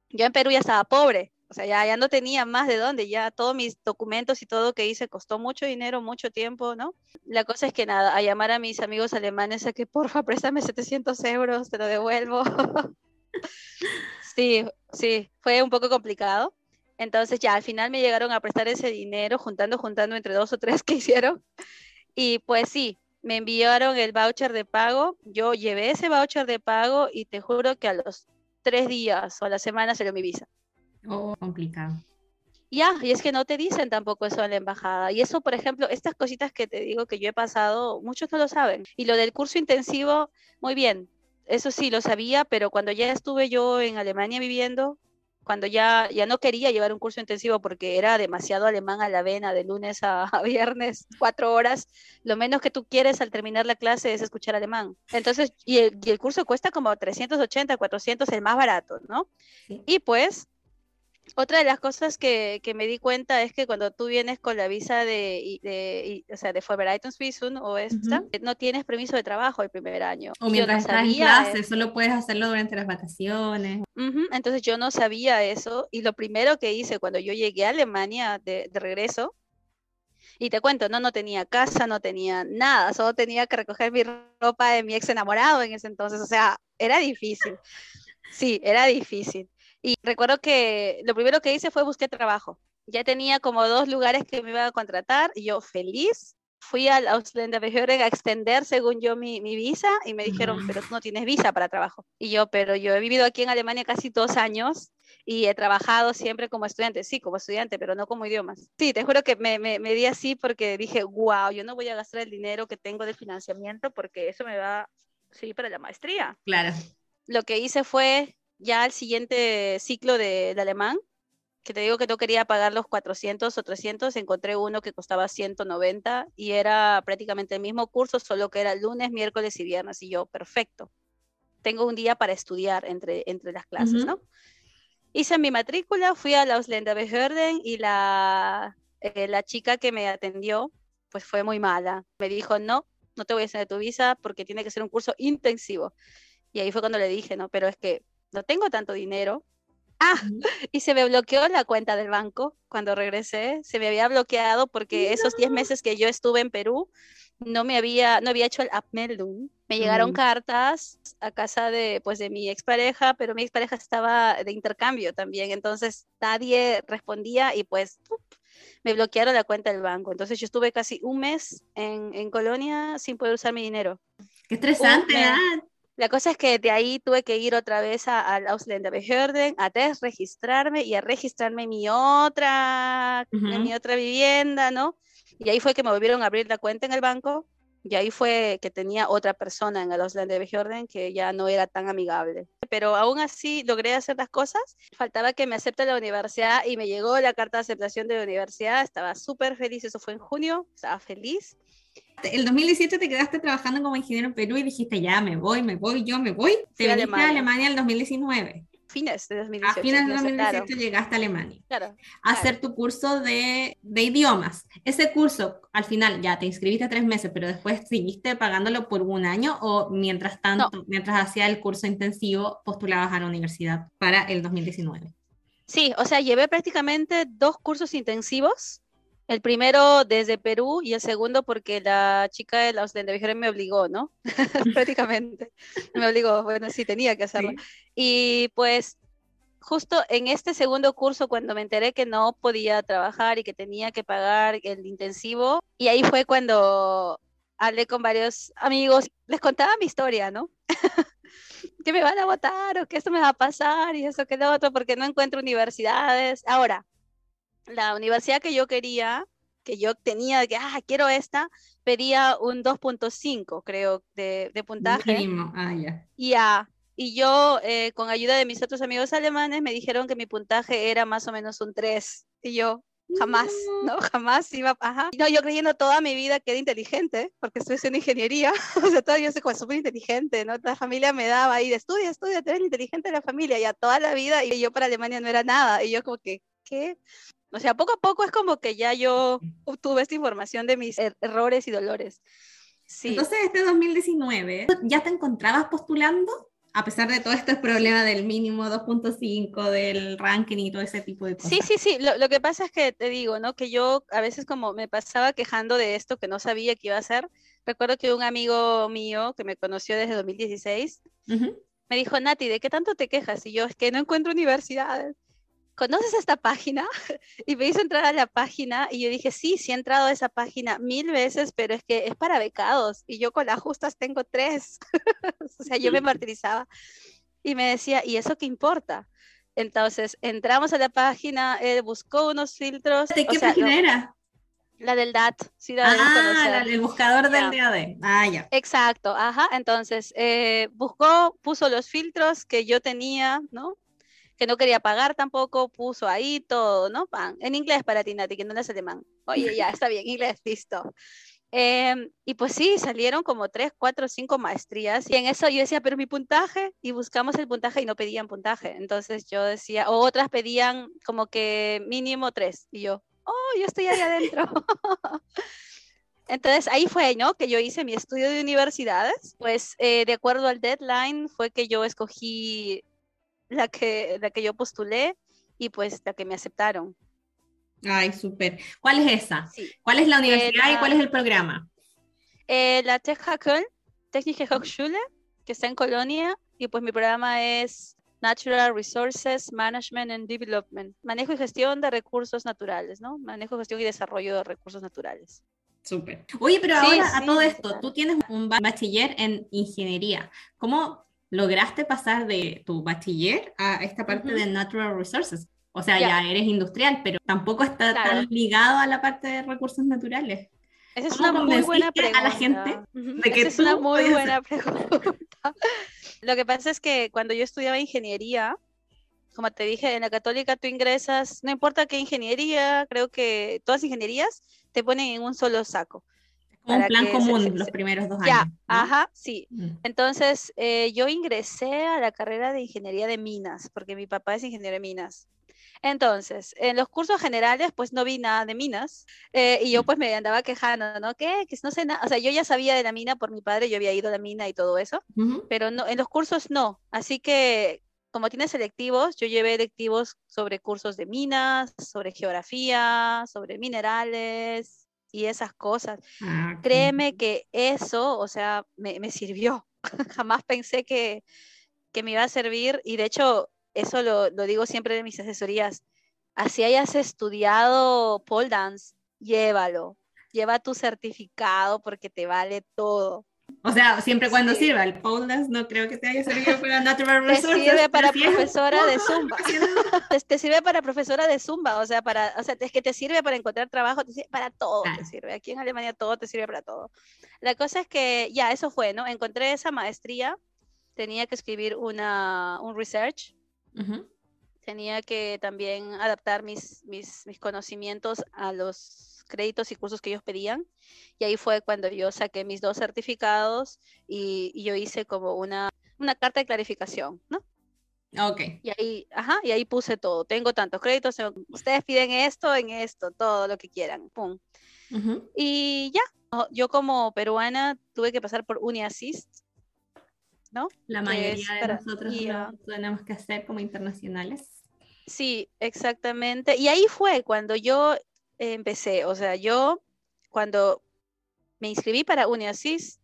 Yo en Perú ya estaba pobre, o sea, ya, ya no tenía más de dónde, ya todos mis documentos y todo que hice costó mucho dinero, mucho tiempo, ¿no? La cosa es que nada, a llamar a mis amigos alemanes a que porfa, préstame 700 euros, te lo devuelvo. sí, sí, fue un poco complicado. Entonces ya al final me llegaron a prestar ese dinero, juntando, juntando entre dos o tres que hicieron. Y pues sí, me enviaron el voucher de pago. Yo llevé ese voucher de pago y te juro que a los tres días o a la semana salió mi visa. Oh, complicado. Ya, y es que no te dicen tampoco eso en la embajada. Y eso, por ejemplo, estas cositas que te digo que yo he pasado, muchos no lo saben. Y lo del curso intensivo, muy bien, eso sí lo sabía, pero cuando ya estuve yo en Alemania viviendo, cuando ya, ya no quería llevar un curso intensivo porque era demasiado alemán a la vena de lunes a, viernes, cuatro horas, lo menos que tú quieres al terminar la clase es escuchar alemán. Entonces, y el, y el curso cuesta como 380, 400, el más barato, ¿no? Y pues otra de las cosas que, que, me di cuenta es que cuando tú vienes con la visa de, de, o sea, de Vorbereitungsvisum o esta, no tienes permiso de trabajo el primer año. O mientras estás en clase, solo puedes hacerlo durante las vacaciones. Entonces yo no sabía eso y lo primero que hice cuando yo llegué a Alemania de, de regreso, y te cuento, no, no tenía casa, no tenía nada, solo tenía que recoger mi ropa de mi ex enamorado en ese entonces, o sea, era difícil. Sí, era difícil. Y recuerdo que lo primero que hice fue buscar trabajo. Ya tenía como dos lugares que me iban a contratar y yo feliz fui al Ausländerbehörde a extender según yo mi, mi, visa y me dijeron, pero tú no tienes visa para trabajo. Y yo, pero yo he vivido aquí en Alemania casi dos años y he trabajado siempre como estudiante, sí, como estudiante, pero no como idiomas. Sí, te juro que me, me, me di así porque dije, wow, yo no voy a gastar el dinero que tengo de financiamiento porque eso me va, sí, para la maestría. Claro. Lo que hice fue ya al siguiente ciclo de, alemán, que te digo que no quería pagar los 400 o 300, encontré uno que costaba 190 y era prácticamente el mismo curso, solo que era lunes, miércoles y viernes. Y yo, perfecto, tengo un día para estudiar entre, entre las clases, ¿no? Hice mi matrícula, fui a la Ausländerbehörden y la, eh, la chica que me atendió, pues fue muy mala. Me dijo, no, no te voy a hacer tu visa porque tiene que ser un curso intensivo. Y ahí fue cuando le dije, no, pero es que no tengo tanto dinero. Ah, y se me bloqueó la cuenta del banco cuando regresé. Se me había bloqueado porque esos 10 meses que yo estuve en Perú no me había, no había hecho el Abmeldung. Me llegaron cartas a casa de, pues, de mi expareja, pero mi expareja estaba de intercambio también. Entonces nadie respondía y pues me bloquearon la cuenta del banco. Entonces yo estuve casi un mes en, en Colonia sin poder usar mi dinero. Qué estresante. La cosa es que de ahí tuve que ir otra vez al Ausländerbehörden a desregistrarme y a registrarme en mi otra, en mi otra vivienda, ¿no? Y ahí fue que me volvieron a abrir la cuenta en el banco y ahí fue que tenía otra persona en el Ausländerbehörden que ya no era tan amigable. Pero aún así logré hacer las cosas. Faltaba que me acepte la universidad y me llegó la carta de aceptación de la universidad. Estaba súper feliz, eso fue en junio, estaba feliz el 2017 te quedaste trabajando como ingeniero en Perú y dijiste, ya me voy, me voy, yo me voy. Te viniste a Alemania el 2019. Fines de 2018. A fines de 2017 llegaste a Alemania. Claro. A hacer tu curso de, de, idiomas. Ese curso, al final, ya te inscribiste tres meses, pero después seguiste pagándolo por un año o mientras tanto, mientras hacía el curso intensivo, postulabas a la universidad para el 2019. Sí, o sea, llevé prácticamente dos cursos intensivos el primero desde Perú y el segundo porque la chica de la televisión me obligó, ¿no? Prácticamente. Me obligó, bueno, sí, tenía que hacerlo. Y pues justo en este segundo curso, cuando me enteré que no podía trabajar y que tenía que pagar el intensivo, y ahí fue cuando hablé con varios amigos, les contaba mi historia, ¿no? que me van a votar o que esto me va a pasar y eso que lo otro, porque no encuentro universidades. Ahora, la universidad que yo quería, que yo tenía, que, ah, quiero esta, pedía un 2.5, creo, de, de puntaje. Ah, ya. Yeah. Y yo, eh, con ayuda de mis otros amigos alemanes, me dijeron que mi puntaje era más o menos un 3. Y yo, jamás, ¿no? Jamás iba, ajá. No, yo creyendo toda mi vida que era inteligente, porque estoy haciendo ingeniería, o sea, todavía soy súper inteligente, ¿no? La familia me daba ahí de estudia, estudia, tú eres inteligente de la familia, ya toda la vida, y yo para Alemania no era nada, y yo como que, ¿qué? O sea, poco a poco es como que ya yo obtuve esta información de mis er-, errores y dolores. Sí. Entonces, este 2019, ¿ya te encontrabas postulando? A pesar de todo este problema del mínimo 2.5, del ranking y todo ese tipo de cosas. Sí, sí, sí. Lo, que pasa es que te digo, ¿no? Que yo a veces como me pasaba quejando de esto que no sabía qué iba a hacer. Recuerdo que un amigo mío que me conoció desde 2016 me dijo, Nati, ¿de qué tanto te quejas? Y yo, es que no encuentro universidades. ¿Conoces esta página? Y me hizo entrar a la página y yo dije, sí, sí he entrado a esa página mil veces, pero es que es para becados y yo con las justas tengo tres. o sea, yo me martirizaba y me decía, ¿y eso qué importa? Entonces entramos a la página, buscó unos filtros. ¿De qué página era? La del DAT, sí, ah, el buscador del DAD. Ah, ya. Exacto, ajá. Entonces, eh, buscó, puso los filtros que yo tenía, ¿no? Que no quería pagar tampoco, puso ahí todo, ¿no? En inglés para ti, Nati, que no es alemán. Oye, ya, está bien, inglés, listo. Em, y pues sí, salieron como tres, cuatro, cinco maestrías. Y en eso yo decía, pero mi puntaje, y buscamos el puntaje y no pedían puntaje. Entonces yo decía, o otras pedían como que mínimo tres. Y yo, oh, yo estoy ahí adentro. Entonces ahí fue, ¿no? Que yo hice mi estudio de universidades. Pues eh, de acuerdo al deadline fue que yo escogí la que, la que yo postulé y pues la que me aceptaron. Ay, súper. ¿Cuál es esa? ¿Cuál es la universidad y cuál es el programa? Eh, la TH Köln, Technische Hochschule, que está en Colonia, y pues mi programa es Natural Resources Management and Development, manejo y gestión de recursos naturales, ¿no? Manejo, gestión y desarrollo de recursos naturales. Súper. Oye, pero ahora a todo esto, tú tienes un bachiller en ingeniería. ¿Cómo lograste pasar de tu bachiller a esta parte de Natural Resources. O sea, ya eres industrial, pero tampoco está tan ligado a la parte de recursos naturales. Esa es una muy buena pregunta. a la gente de que es una muy buena pregunta. Lo que pasa es que cuando yo estudiaba ingeniería, como te dije, en la católica tú ingresas, no importa qué ingeniería, creo que todas ingenierías te ponen en un solo saco un plan común los primeros dos años. Ya, ajá, sí. Mm. Entonces, eh, yo ingresé a la carrera de ingeniería de minas, porque mi papá es ingeniero de minas. Entonces, en los cursos generales, pues no vi nada de minas eh, y yo pues me andaba quejando, ¿no? ¿Qué? Que no sé nada, o sea, yo ya sabía de la mina por mi padre, yo había ido a la mina y todo eso, pero no, en los cursos no. Así que, como tiene selectivos, yo llevé electivos sobre cursos de minas, sobre geografía, sobre minerales, y esas cosas. Ah, Créeme que eso, o sea, me, sirvió. Jamás pensé que, me iba a servir y de hecho, eso lo, digo siempre en mis asesorías. Así hayas estudiado pole dance, llévalo. Lleva tu certificado porque te vale todo. O sea, siempre cuando sirva. El pole no creo que te haya servido para Natural Resources. Te sirve para profesora de Zumba. te sirve para profesora de Zumba, o sea, para, o sea, es que te sirve para encontrar trabajo, te sirve para todo, te sirve. Aquí en Alemania todo te sirve para todo. La cosa es que ya, eso fue, ¿no? Encontré esa maestría, tenía que escribir una, un research. Tenía que también adaptar mis, mis, mis conocimientos a los créditos y cursos que ellos pedían. Y ahí fue cuando yo saqué mis dos certificados y, yo hice como una, una carta de clarificación, ¿no? Ok. Y ahí, ajá, y ahí puse todo. Tengo tantos créditos, ustedes piden esto, en esto, todo lo que quieran. Pum. Y ya, yo como peruana tuve que pasar por UniAssist, ¿no? La mayoría de nosotros lo tenemos que hacer como internacionales. Sí, exactamente. Y ahí fue cuando yo empecé, o sea, yo cuando me inscribí para UniAssist,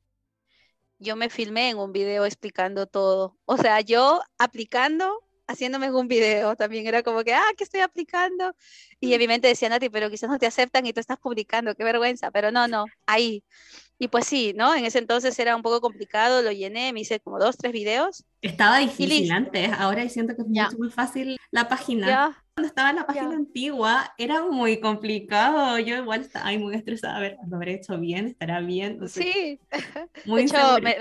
yo me filmé en un video explicando todo. O sea, yo aplicando, haciéndome un video también era como que, ah, ¿qué estoy aplicando? Y en mi mente decía, Nati, pero quizás no te aceptan y tú estás publicando, qué vergüenza. Pero no, no, ahí. Y pues sí, ¿no? En ese entonces era un poco complicado, lo llené, me hice como dos, tres videos. Estaba difícil antes, ahora siento que es mucho más fácil la página. Cuando estaba en la página antigua era muy complicado, yo igual estaba muy estresada, a ver, lo habré hecho bien, estará bien. sí, muy de hecho me,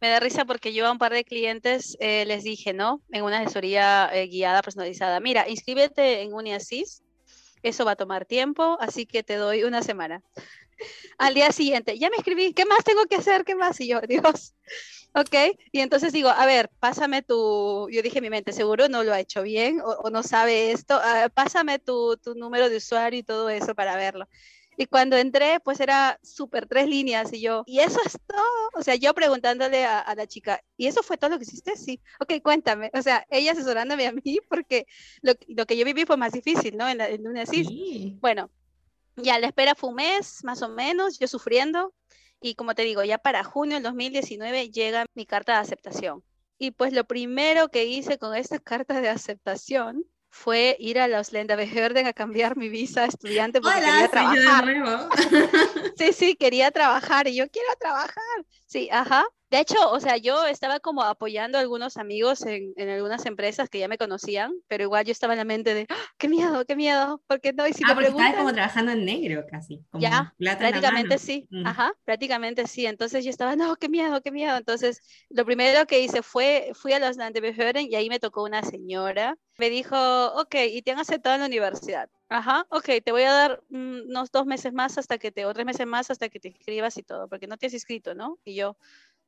me, da risa porque yo a un par de clientes eh, les dije, ¿no? En una asesoría eh, guiada, personalizada, mira, inscríbete en UniAssist, eso va a tomar tiempo, así que te doy una semana. Al día siguiente, ya me escribí, ¿qué más tengo que hacer? ¿Qué más? Y yo, Dios, ok. Y entonces digo, a ver, pásame tu, yo dije en mi mente, seguro no lo ha hecho bien o, no sabe esto, ah, pásame tu, tu número de usuario y todo eso para verlo. Y cuando entré, pues era súper tres líneas y yo, y eso es todo. O sea, yo preguntándole a, la chica, ¿y eso fue todo lo que hiciste? Sí. Ok, cuéntame. O sea, ella asesorándome a mí porque lo, lo que yo viví fue más difícil, ¿no? En, la, en una sí. Bueno, ya la espera fue un mes, más o menos, yo sufriendo. Y como te digo, ya para junio del 2019 llega mi carta de aceptación. Y pues lo primero que hice con esta carta de aceptación fue ir a los Länderbehörden a cambiar mi visa de estudiante porque quería trabajar. sí, sí, quería trabajar y yo quiero trabajar. Sí, ajá. De hecho, o sea, yo estaba como apoyando a algunos amigos en, en, algunas empresas que ya me conocían, pero igual yo estaba en la mente de, ¡Ah, qué miedo, qué miedo, porque no, y si ah, me preguntan... como trabajando en negro casi. ya, prácticamente sí, mm. ajá, prácticamente sí. Entonces yo estaba, no, qué miedo, qué miedo. Entonces, lo primero que hice fue, fui a los Landebehörden y ahí me tocó una señora. Me dijo, ok, y te han aceptado en la universidad. Ajá, ok, te voy a dar unos dos meses más hasta que te, o tres meses más hasta que te inscribas y todo, porque no te has inscrito, ¿no? Y yo,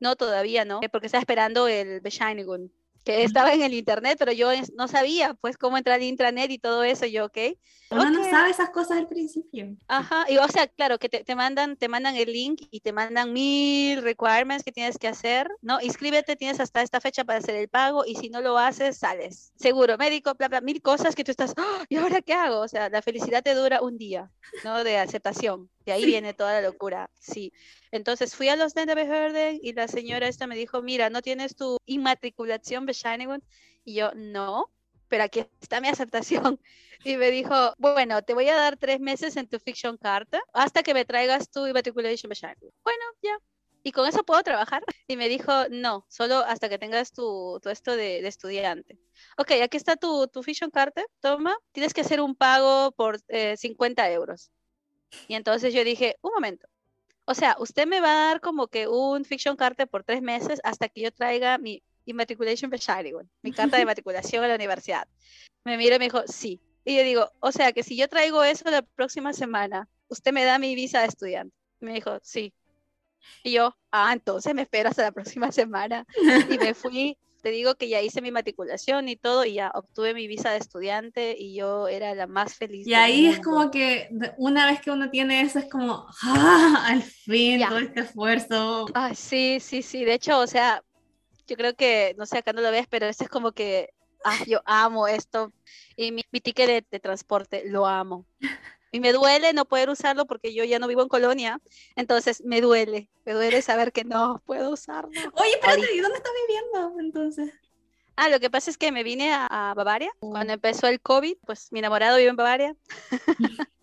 no, todavía no, porque estaba esperando el Bescheinigung que estaba en el internet, pero yo no sabía pues cómo entrar al intranet y todo eso, yo, ok. Uno no sabe esas cosas al principio. Ajá, y o sea, claro, que te, te, mandan, te mandan el link y te mandan mil requirements que tienes que hacer, ¿no? Inscríbete, tienes hasta esta fecha para hacer el pago y si no lo haces, sales. Seguro, médico, bla, bla, mil cosas que tú estás, ¡Ah! ¿y ahora qué hago? O sea, la felicidad te dura un día, ¿no? De aceptación. De ahí viene toda la locura, sí. Entonces fui a los Behörden y la señora esta me dijo, mira, ¿no tienes tu inmatriculación Bescheinigung? Y yo, no, pero aquí está mi aceptación. Y me dijo, bueno, te voy a dar tres meses en tu fiction carta hasta que me traigas tu immatriculation Bescheinigung. Bueno, ya. ¿Y con eso puedo trabajar? Y me dijo, no, solo hasta que tengas tu, tu esto de, estudiante. Ok, aquí está tu, tu fiction carta, toma, tienes que hacer un pago por 50 eh, euros. Y entonces yo dije, un momento, o sea, usted me va a dar como que un fiction card por tres meses hasta que yo traiga mi immatriculation mi carta de matriculación a la universidad. Me mira y me dijo, sí. Y yo digo, o sea, que si yo traigo eso la próxima semana, usted me da mi visa de estudiante. Me dijo, sí. Y yo, ah, entonces me espero hasta la próxima semana. Y me fui te digo que ya hice mi matriculación y todo y ya obtuve mi visa de estudiante y yo era la más feliz. Y ahí es como que una vez que uno tiene eso es como, ¡ah! Al fin, todo este esfuerzo. Ah, sí, sí, sí. De hecho, o sea, yo creo que, no sé, acá no lo ves, pero eso es como que, ah, yo amo esto. Y mi, mi ticket de transporte, lo amo. Y me duele no poder usarlo porque yo ya no vivo en Colonia. Entonces me duele, me duele saber que no puedo usarlo. Oye, espérate, ¿y dónde estás viviendo entonces? Ah, lo que pasa es que me vine a, Bavaria. Oh. Cuando empezó el COVID, pues mi enamorado vive en Bavaria.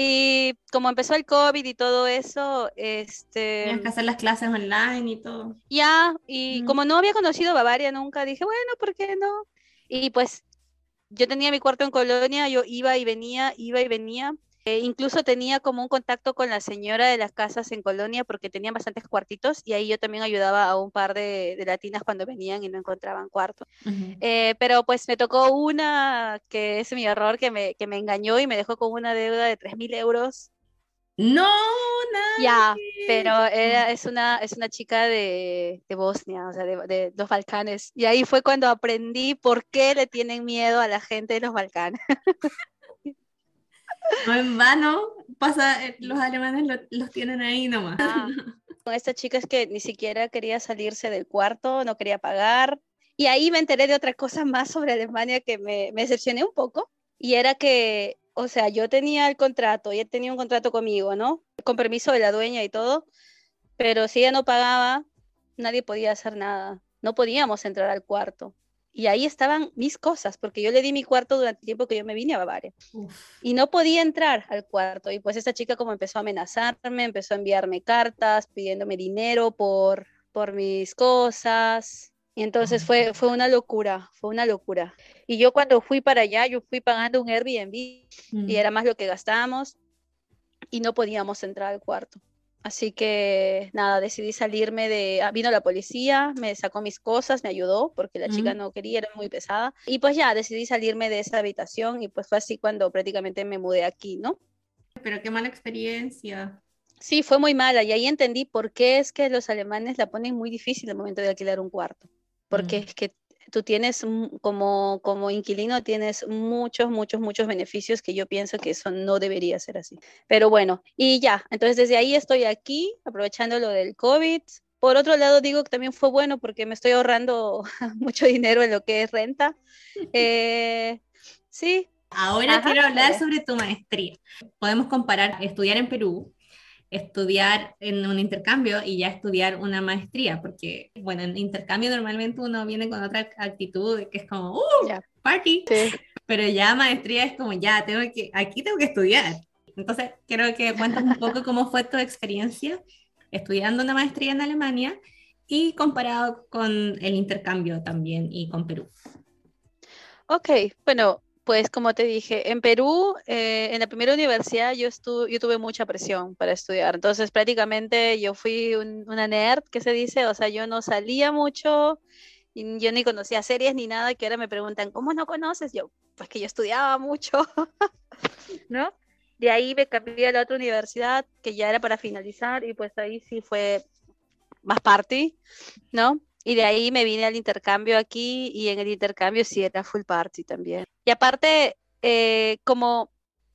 Y como empezó el COVID y todo eso, este... Tienes que hacer las clases online y todo. Ya, y como no había conocido Bavaria nunca, dije, bueno, ¿por qué no? Y pues yo tenía mi cuarto en Colonia, yo iba y venía, iba y venía. Eh, incluso tenía como un contacto con la señora de las casas en Colonia porque tenía bastantes cuartitos y ahí yo también ayudaba a un par de, latinas cuando venían y no encontraban cuarto. Eh, pero pues me tocó una que es mi error, que me, que me engañó y me dejó con una deuda de 3.000 euros. No, nada. Ya, pero es, una, es una chica de, de Bosnia, o sea, de, de, los Balcanes. Y ahí fue cuando aprendí por qué le tienen miedo a la gente de los Balcanes. No en vano pasa, eh, los alemanes los tienen ahí nomás. Ah, esta chica es que ni siquiera quería salirse del cuarto, no quería pagar. Y ahí me enteré de otra cosa más sobre Alemania que me, me decepcioné un poco. Y era que, o sea, yo tenía el contrato, ella tenía un contrato conmigo, ¿no? Con permiso de la dueña y todo. Pero si ella no pagaba, nadie podía hacer nada. No podíamos entrar al cuarto. Y ahí estaban mis cosas, porque yo le di mi cuarto durante el tiempo que yo me vine a Bavaria. Y no podía entrar al cuarto. Y pues esta chica como empezó a amenazarme, empezó a enviarme cartas pidiéndome dinero por, por mis cosas. Y entonces fue, fue una locura, fue una locura. Y yo cuando fui para allá, yo fui pagando un Airbnb y mm. era más lo que gastábamos y no podíamos entrar al cuarto. Así que nada, decidí salirme de... Ah, vino la policía, me sacó mis cosas, me ayudó porque la chica no quería, era muy pesada. Y pues ya, decidí salirme de esa habitación y pues fue así cuando prácticamente me mudé aquí, ¿no? Pero qué mala experiencia. Sí, fue muy mala y ahí entendí por qué es que los alemanes la ponen muy difícil al momento de alquilar un cuarto. Porque es que tú tienes como, como inquilino, tienes muchos, muchos, muchos beneficios que yo pienso que eso no debería ser así. Pero bueno, y ya, entonces desde ahí estoy aquí, aprovechando lo del COVID. Por otro lado, digo que también fue bueno porque me estoy ahorrando mucho dinero en lo que es renta. Eh, sí. Ahora quiero hablar sobre tu maestría. Podemos comparar estudiar en Perú estudiar en un intercambio y ya estudiar una maestría, porque, bueno, en intercambio normalmente uno viene con otra actitud que es como, ¡uh! ¡Party! Pero ya maestría es como, ya, tengo que, aquí tengo que estudiar. Entonces, quiero que cuentes un poco cómo fue tu experiencia estudiando una maestría en Alemania y comparado con el intercambio también y con Perú. Ok, bueno, pues como te dije, en Perú, eh, en la primera universidad yo, yo tuve mucha presión para estudiar. Entonces prácticamente yo fui una nerd, que se dice, o sea, yo no salía mucho, y yo ni conocía series ni nada, que ahora me preguntan, ¿cómo no conoces? Yo, pues que yo estudiaba mucho, ¿no? De ahí me cambié a la otra universidad, que ya era para finalizar, y pues ahí sí fue más party, ¿no? Y de ahí me vine al intercambio aquí y en el intercambio sí era full party también. Y aparte, eh, como,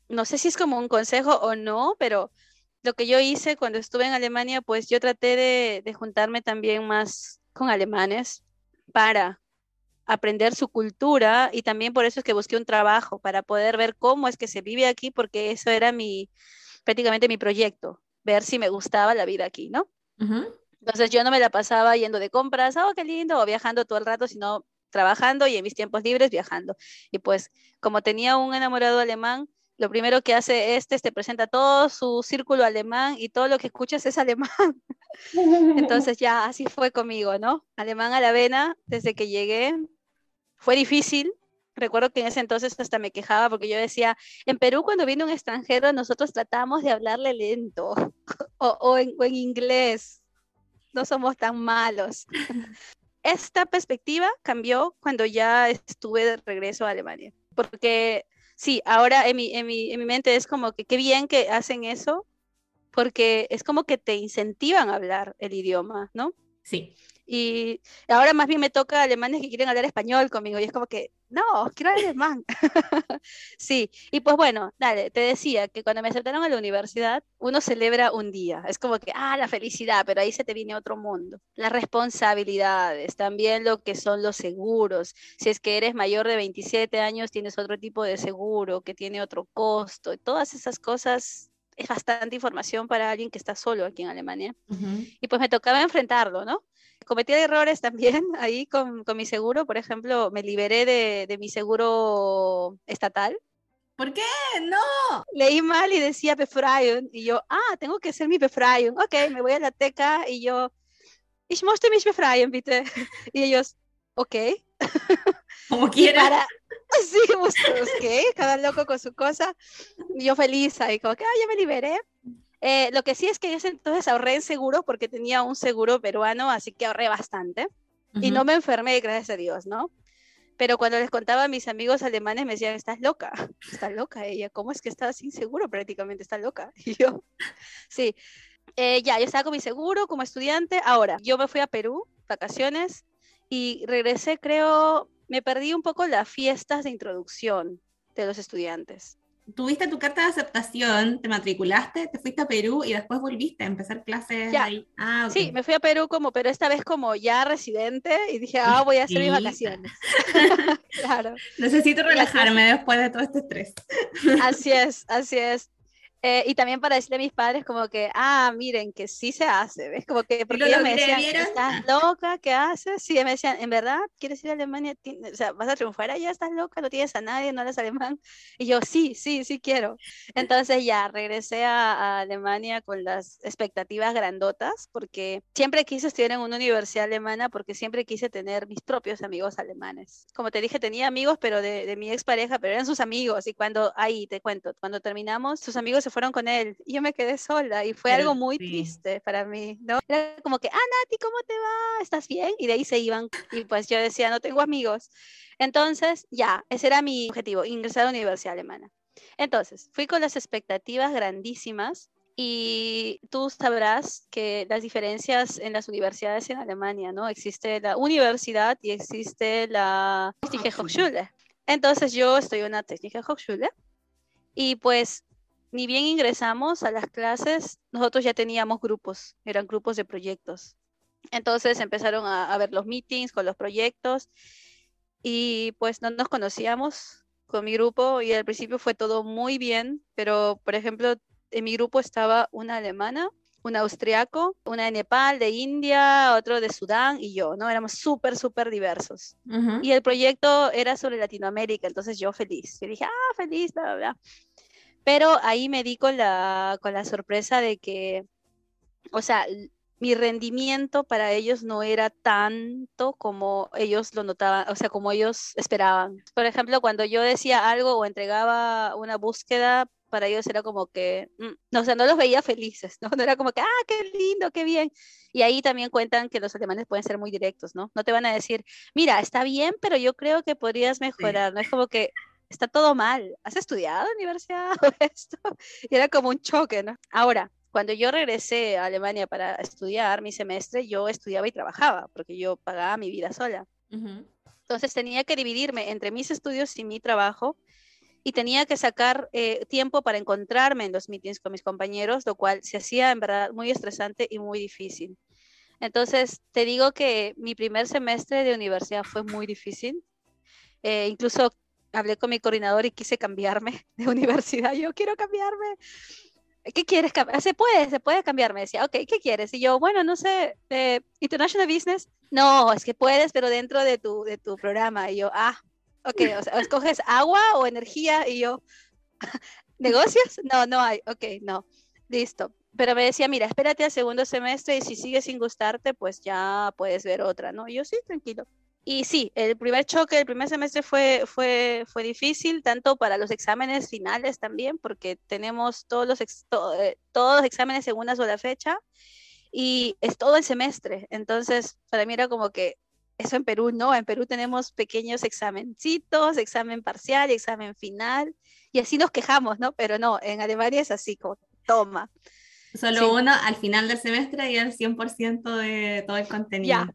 no sé si es como un consejo o no, pero lo que yo hice cuando estuve en Alemania, pues yo traté de, de juntarme también más con alemanes para aprender su cultura y también por eso es que busqué un trabajo, para poder ver cómo es que se vive aquí, porque eso era mi, prácticamente mi proyecto, ver si me gustaba la vida aquí, ¿no? Entonces yo no me la pasaba yendo de compras, oh, qué lindo, o viajando todo el rato, sino trabajando y en mis tiempos libres viajando. Y pues como tenía un enamorado alemán, lo primero que hace este es te presenta todo su círculo alemán y todo lo que escuchas es alemán. Entonces ya así fue conmigo, ¿no? Alemán a la vena desde que llegué. Fue difícil. Recuerdo que en ese entonces hasta me quejaba porque yo decía, en Perú cuando viene un extranjero nosotros tratamos de hablarle lento o, en, o en inglés no somos tan malos. Esta perspectiva cambió cuando ya estuve de regreso a Alemania, porque sí, ahora en mi, en mi, en mi mente es como que qué bien que hacen eso, porque es como que te incentivan a hablar el idioma, ¿no? Sí. Y ahora más bien me toca alemanes que quieren hablar español conmigo y es como que, no, quiero alemán. sí, y pues bueno, dale, te decía que cuando me aceptaron a la universidad, uno celebra un día. Es como que, ah, la felicidad, pero ahí se te viene otro mundo. Las responsabilidades, también lo que son los seguros. Si es que eres mayor de 27 años, tienes otro tipo de seguro que tiene otro costo. Todas esas cosas es bastante información para alguien que está solo aquí en Alemania. Y pues me tocaba enfrentarlo, ¿no? Cometí errores también ahí con, con, mi seguro. Por ejemplo, me liberé de, de mi seguro estatal ¿Por qué? No. Leí mal y decía Befreiung y yo, ah, tengo que hacer mi Befreiung. Ok, me voy a la teca y yo, ich möchte mich befreien, bitte. Y ellos, ok. Como quiera. Sí, pues, ok, cada loco con su cosa. Y yo feliz ahí, como que, ah, ya me liberé. Eh, lo que sí es que yo entonces ahorré en seguro porque tenía un seguro peruano, así que ahorré bastante. Y no me enfermé, gracias a Dios, ¿no? Pero cuando les contaba a mis amigos alemanes me decían, estás loca, estás loca ella, ¿cómo es que estás sin seguro prácticamente? Estás loca. Y yo, sí, eh, ya, yo estaba con mi seguro como estudiante. Ahora, yo me fui a Perú, vacaciones, y regresé, creo, me perdí un poco las fiestas de introducción de los estudiantes tuviste tu carta de aceptación, te matriculaste, te fuiste a Perú y después volviste a empezar clases ahí. Ah, Sí, me fui a Perú como, pero esta vez como ya residente y dije, ah, voy a hacer mis vacaciones. claro. Necesito relajarme después de todo este estrés. así es, así es. Eh, y también para decirle a mis padres como que, ah, miren, que sí se hace, ¿ves? Como que, porque ellos me decían, ¿estás loca? ¿Qué haces? Sí, me decían, ¿en verdad quieres ir a Alemania? O sea, ¿vas a triunfar allá? ¿Estás loca? ¿No tienes a nadie? ¿No eres alemán? Y yo, sí, sí, sí quiero. Entonces ya regresé a, a Alemania con las expectativas grandotas, porque siempre quise estudiar en una universidad alemana, porque siempre quise tener mis propios amigos alemanes. Como te dije, tenía amigos, pero de, de mi expareja, pero eran sus amigos. Y cuando, ahí te cuento, cuando terminamos, sus amigos se fueron con él y yo me quedé sola y fue algo muy triste para mí, ¿no? Era como que, ah, Nati, ¿cómo te va? ¿Estás bien? Y de ahí se iban y pues yo decía, no tengo amigos. Entonces, ya, ese era mi objetivo, ingresar a la universidad alemana. Entonces, fui con las expectativas grandísimas y tú sabrás que las diferencias en las universidades en Alemania, ¿no? Existe la universidad y existe la Technische Hochschule. Entonces yo estoy en una Technische Hochschule y pues ni bien ingresamos a las clases, nosotros ya teníamos grupos, eran grupos de proyectos. Entonces empezaron a, ver los meetings con los proyectos y pues no nos conocíamos con mi grupo y al principio fue todo muy bien, pero por ejemplo, en mi grupo estaba una alemana, un austriaco, una de Nepal, de India, otro de Sudán y yo, ¿no? Éramos súper, súper diversos. Y el proyecto era sobre Latinoamérica, entonces yo feliz. Yo dije, ah, feliz, bla, bla, bla. Pero ahí me di con la, con la sorpresa de que, o sea, mi rendimiento para ellos no era tanto como ellos lo notaban, o sea, como ellos esperaban. Por ejemplo, cuando yo decía algo o entregaba una búsqueda, para ellos era como que, mm, no, o sea, no los veía felices, ¿no? No era como que, ah, qué lindo, qué bien. Y ahí también cuentan que los alemanes pueden ser muy directos, ¿no? No te van a decir, mira, está bien, pero yo creo que podrías mejorar, ¿no? Es como que, está todo mal. ¿Has estudiado en universidad esto? Y era como un choque, ¿no? Ahora, cuando yo regresé a Alemania para estudiar mi semestre, yo estudiaba y trabajaba, porque yo pagaba mi vida sola. Entonces tenía que dividirme entre mis estudios y mi trabajo y tenía que sacar eh, tiempo para encontrarme en los meetings con mis compañeros, lo cual se hacía en verdad muy estresante y muy difícil. Entonces, te digo que mi primer semestre de universidad fue muy difícil. Eh, incluso hablé con mi coordinador y quise cambiarme de universidad. Yo quiero cambiarme. ¿Qué quieres cambiar? Se puede, se puede cambiar. Me decía, ok, ¿qué quieres? Y yo, bueno, no sé, International Business. No, es que puedes, pero dentro de tu, de tu programa. Y yo, ah, ok, o sea, escoges agua o energía. Y yo, ¿negocios? No, no hay. Ok, no, listo. Pero me decía, mira, espérate al segundo semestre y si sigue sin gustarte, pues ya puedes ver otra, ¿no? Y yo, sí, tranquilo. Y sí, el primer choque, el primer semestre fue, fue, fue difícil, tanto para los exámenes finales también, porque tenemos todos los, eh, todos los exámenes en una sola fecha y es todo el semestre. Entonces, para mí era como que eso en Perú no, en Perú tenemos pequeños examencitos, examen parcial, examen final, y así nos quejamos, ¿no? Pero no, en Alemania es así, como toma. Solo uno al final del semestre y el 100% de todo el contenido.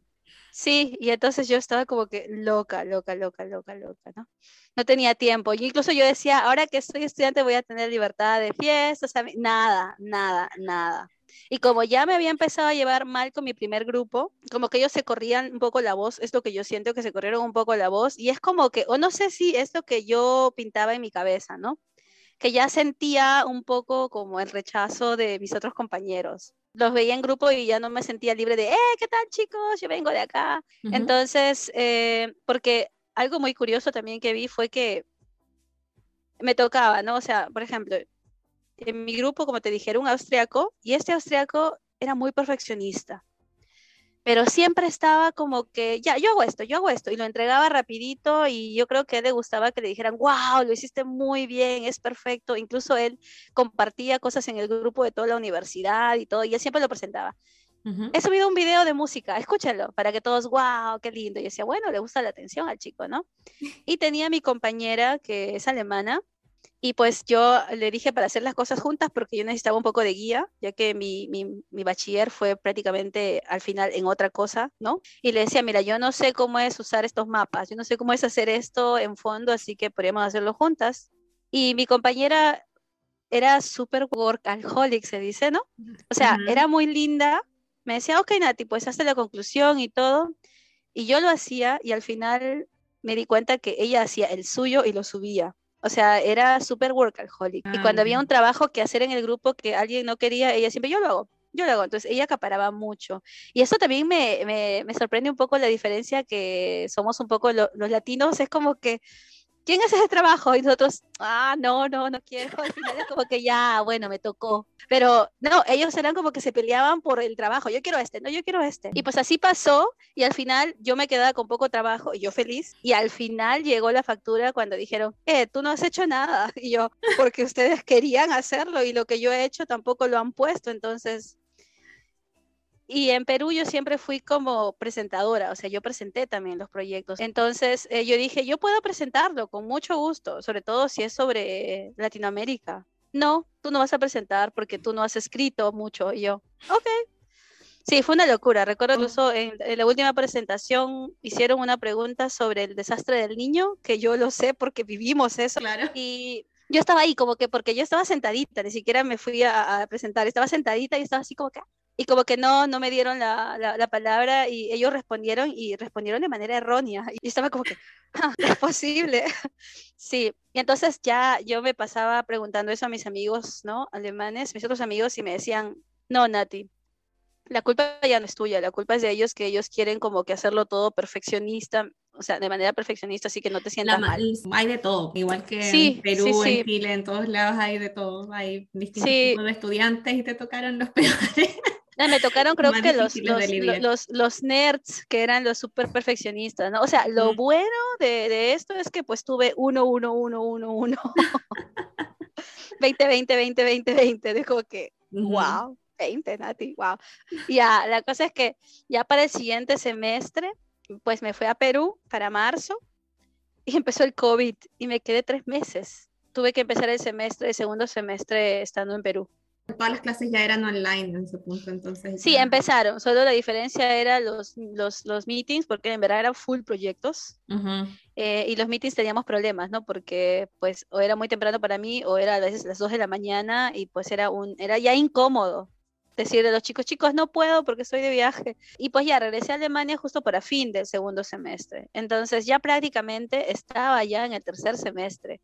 Sí, y entonces yo estaba como que loca, loca, loca, loca, loca, ¿no? No tenía tiempo. Y incluso yo decía, ahora que soy estudiante voy a tener libertad de fiestas, nada, nada, nada. Y como ya me había empezado a llevar mal con mi primer grupo, como que ellos se corrían un poco la voz, es lo que yo siento que se corrieron un poco la voz, y es como que, o no sé si es lo que yo pintaba en mi cabeza, ¿no? Que ya sentía un poco como el rechazo de mis otros compañeros los veía en grupo y ya no me sentía libre de, eh, ¿qué tal chicos? Yo vengo de acá. Entonces, eh, porque algo muy curioso también que vi fue que me tocaba, ¿no? O sea, por ejemplo, en mi grupo, como te dije, era un austriaco y este austriaco era muy perfeccionista pero siempre estaba como que, ya, yo hago esto, yo hago esto, y lo entregaba rapidito y yo creo que a él le gustaba que le dijeran, wow, lo hiciste muy bien, es perfecto, incluso él compartía cosas en el grupo de toda la universidad y todo, y él siempre lo presentaba. He subido un video de música, escúchalo, para que todos, wow, qué lindo. Y decía, bueno, le gusta la atención al chico, ¿no? Y tenía mi compañera, que es alemana, y pues yo le dije para hacer las cosas juntas porque yo necesitaba un poco de guía, ya que mi, mi, mi, bachiller fue prácticamente al final en otra cosa, ¿no? Y le decía, mira, yo no sé cómo es usar estos mapas, yo no sé cómo es hacer esto en fondo, así que podríamos hacerlo juntas. Y mi compañera era súper workaholic, se dice, ¿no? O sea, era muy linda. Me decía, ok, Nati, pues hazte la conclusión y todo. Y yo lo hacía y al final me di cuenta que ella hacía el suyo y lo subía. O sea, era súper workaholic. y cuando había ah. un trabajo que hacer en el grupo que alguien no quería, ella siempre, yo lo hago, yo lo hago. Entonces ella acaparaba mucho. Y eso también me, me, me sorprende un poco la diferencia que somos un poco los latinos. Es como que ¿quién hace ese trabajo? Y nosotros, ah, no, no, no quiero. Al final es como que ya, bueno, me tocó. Pero no, ellos eran como que se peleaban por el trabajo. Yo quiero este, no, yo quiero este. Y pues así pasó y al final yo me quedaba con poco trabajo y yo feliz. Y al final llegó la factura cuando dijeron, eh, tú no has hecho nada. Y yo, porque ustedes querían hacerlo y lo que yo he hecho tampoco lo han puesto. Entonces, y en Perú yo siempre fui como presentadora, o sea, yo presenté también los proyectos. Entonces eh, yo dije, yo puedo presentarlo con mucho gusto, sobre todo si es sobre Latinoamérica. No, tú no vas a presentar porque tú no has escrito mucho. Y yo, ok. Sí, fue una locura. Recuerdo oh. incluso en, en, la última presentación hicieron una pregunta sobre el desastre del niño, que yo lo sé porque vivimos eso. Claro. Y yo estaba ahí como que, porque yo estaba sentadita, ni siquiera me fui a, a presentar, estaba sentadita y estaba así como que, y como que no, no me dieron la, la, palabra y ellos respondieron y respondieron de manera errónea. Y estaba como que, ah, es posible. sí, y entonces ya yo me pasaba preguntando eso a mis amigos, ¿no? Alemanes, mis otros amigos, y me decían, no, Nati, la culpa ya no es tuya, la culpa es de ellos que ellos quieren como que hacerlo todo perfeccionista, o sea, de manera perfeccionista, así que no te sientas mal. Hay de todo, igual que en Perú, en Chile, en todos lados hay de todo, hay distintos tipos de estudiantes y te tocaron los peores. Ah, me tocaron creo que los, los, los, nerds, que eran los súper perfeccionistas, ¿no? O sea, lo bueno de, de, esto es que pues tuve 1, 1, 1, 1, 1. 20, 20, 20, 20, 20. Dijo que, wow, 20, Nati, wow. Ya, la cosa es que ya para el siguiente semestre, pues me fui a Perú para marzo y empezó el COVID y me quedé tres meses. Tuve que empezar el semestre, el segundo semestre estando en Perú todas las clases ya eran online en ese punto, entonces. Sí, empezaron, solo la diferencia era los, los, los meetings, porque en verdad eran full proyectos, eh, y los meetings teníamos problemas, ¿no? Porque pues o era muy temprano para mí, o era a veces las 2 de la mañana, y pues era, un, era ya incómodo decirle a los chicos, chicos, no puedo porque estoy de viaje. Y pues ya regresé a Alemania justo para fin del segundo semestre. Entonces ya prácticamente estaba ya en el tercer semestre.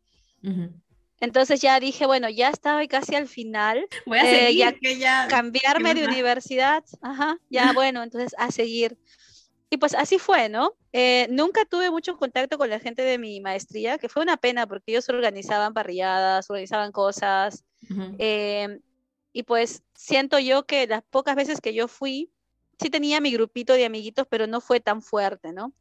Entonces ya dije, bueno, ya estaba casi al final. Voy a seguir, ya, que ya cambiarme de universidad. Ajá, ya bueno, entonces a seguir. Y pues así fue, ¿no? Eh, nunca tuve mucho contacto con la gente de mi maestría, que fue una pena porque ellos organizaban parrilladas, organizaban cosas. Em, y pues siento yo que las pocas veces que yo fui, sí tenía mi grupito de amiguitos, pero no fue tan fuerte, ¿no?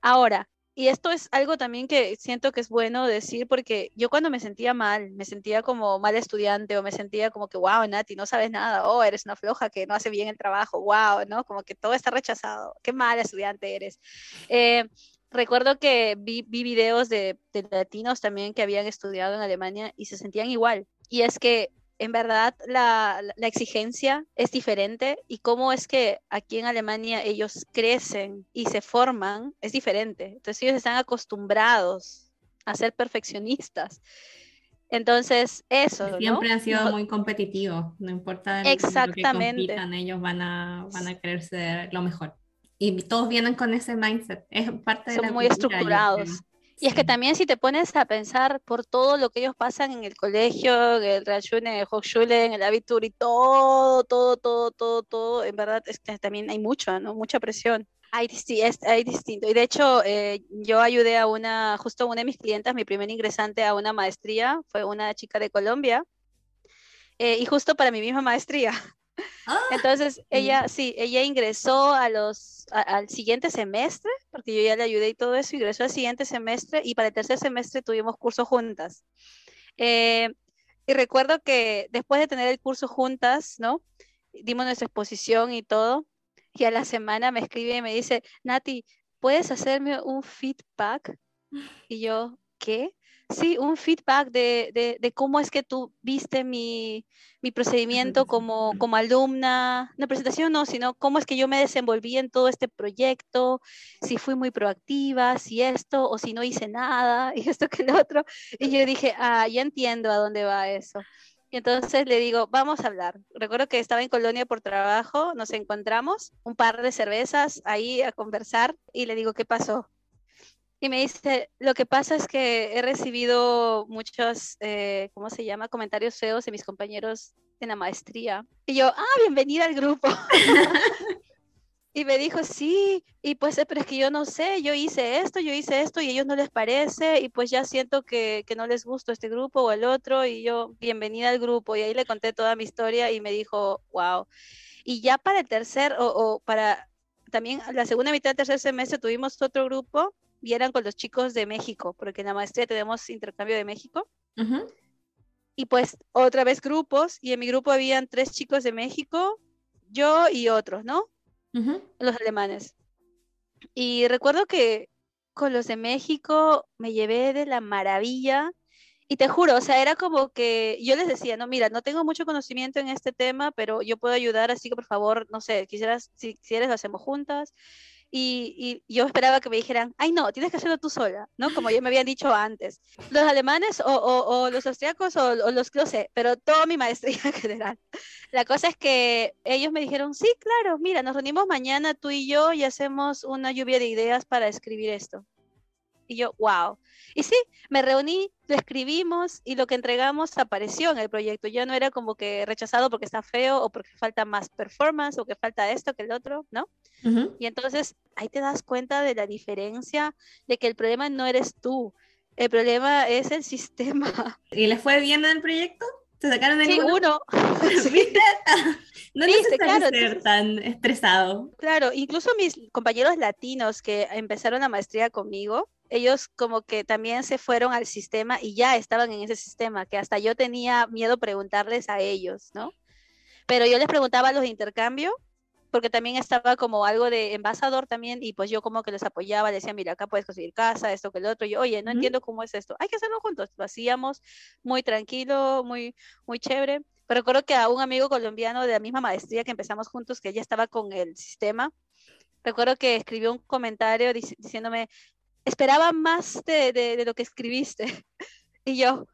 Ahora, y esto es algo también que siento que es bueno decir porque yo cuando me sentía mal, me sentía como mal estudiante o me sentía como que, wow, Nati, no sabes nada, oh, eres una floja que no hace bien el trabajo, wow, ¿no? Como que todo está rechazado, qué mal estudiante eres. Eh, recuerdo que vi, vi videos de, de, latinos también que habían estudiado en Alemania y se sentían igual. Y es que en verdad la, exigencia es diferente y cómo es que aquí en Alemania ellos crecen y se forman es diferente. Entonces ellos están acostumbrados a ser perfeccionistas. Entonces, eso. Siempre han sido muy competitivos, no importa Exactamente. lo que compitan, ellos van a, van a querer ser lo mejor. Y todos vienen con ese mindset, es parte de Son muy estructurados. Y es que también si te pones a pensar por todo lo que ellos pasan en el colegio, en el Realschule, en el Hochschule, en el Abitur y todo, todo, todo, todo, todo, en verdad es que también hay mucho, ¿no? Mucha presión. Hay, es, hay distinto. Y de hecho, eh, yo ayudé a una, justo una de mis clientes, mi primer ingresante a una maestría, fue una chica de Colombia, eh, y justo para mi misma maestría. Ah, Entonces, ella, sí, ella ingresó a los, al siguiente semestre, porque yo ya le ayudé y todo eso, ingresó al siguiente semestre y para el tercer semestre tuvimos curso juntas. Eh, y recuerdo que después de tener el curso juntas, ¿no? Dimos nuestra exposición y todo, y a la semana me escribe y me dice, Nati, ¿puedes hacerme un feedback? Y yo, ¿qué? Sí, un feedback de, de, cómo es que tú viste mi, mi procedimiento como, como alumna, no presentación no, sino cómo es que yo me desenvolví en todo este proyecto, si fui muy proactiva, si esto o si no hice nada y esto que lo otro. Y yo dije, ah, ya entiendo a dónde va eso. Y entonces le digo, vamos a hablar. Recuerdo que estaba en Colonia por trabajo, nos encontramos, un par de cervezas ahí a conversar y le digo, ¿qué pasó? Y me dice, lo que pasa es que he recibido muchos, eh, ¿cómo se llama? Comentarios feos de mis compañeros en la maestría. Y yo, ah, bienvenida al grupo. y me dijo, sí, y pues, pero es que yo no sé, yo hice esto, yo hice esto y a ellos no les parece y pues ya siento que, que no les gusta este grupo o el otro y yo, bienvenida al grupo. Y ahí le conté toda mi historia y me dijo, wow. Y ya para el tercer o, o para también la segunda mitad del tercer semestre tuvimos otro grupo y eran con los chicos de México, porque en la maestría tenemos intercambio de México. Y pues otra vez grupos, y en mi grupo habían tres chicos de México, yo y otros, ¿no? Los alemanes. Y recuerdo que con los de México me llevé de la maravilla. Y te juro, o sea, era como que yo les decía, no, mira, no tengo mucho conocimiento en este tema, pero yo puedo ayudar, así que por favor, no sé, quisieras, si quieres, lo hacemos juntas. Y, yo esperaba que me dijeran, ay no, tienes que hacerlo tú sola, ¿no? Como ya me habían dicho antes. Los alemanes o, o, los austriacos o, los, no sé, pero toda mi maestría en general. La cosa es que ellos me dijeron, sí, claro, mira, nos reunimos mañana tú y yo y hacemos una lluvia de ideas para escribir esto. Y yo, wow. Y sí, me reuní, lo escribimos y lo que entregamos apareció en el proyecto. Ya no era como que rechazado porque está feo o porque falta más performance o que falta esto que el otro, ¿no? Y entonces ahí te das cuenta de la diferencia de que el problema no eres tú, el problema es el sistema. ¿Y les fue bien en el proyecto? ¿Te sacaron el sí, uno? No necesitas ser tan estresado. Claro, incluso mis compañeros latinos que empezaron la maestría conmigo, ellos como que también se fueron al sistema y ya estaban en ese sistema, que hasta yo tenía miedo preguntarles a ellos, ¿no? Pero yo les preguntaba a los de intercambio porque también estaba como algo de embajador también y pues yo como que les apoyaba, decía, mira, acá puedes conseguir casa, esto que el otro, y yo, oye, no entiendo cómo es esto, hay que hacerlo juntos, lo hacíamos muy tranquilo, muy, muy chévere. Pero recuerdo que a un amigo colombiano de la misma maestría que empezamos juntos, que ya estaba con el sistema, recuerdo que escribió un comentario diciéndome, esperaba más de, de, de lo que escribiste. y yo,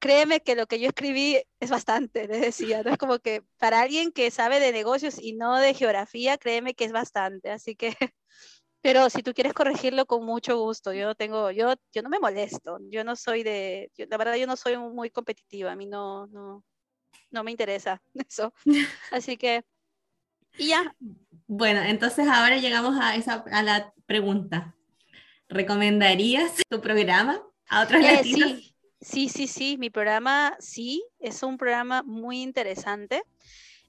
créeme que lo que yo escribí es bastante, le decía, ¿no? Es como que para alguien que sabe de negocios y no de geografía, créeme que es bastante, así que, pero si tú quieres corregirlo con mucho gusto, yo tengo, yo, yo no me molesto, yo no soy de, la verdad yo no soy muy competitiva, a mí no, no, no me interesa eso, así que, y ya. Bueno, entonces ahora llegamos a, esa, a la pregunta. ¿Recomendarías tu programa a otros eh, latinos? Sí, sí, sí, mi programa sí, es un programa muy interesante.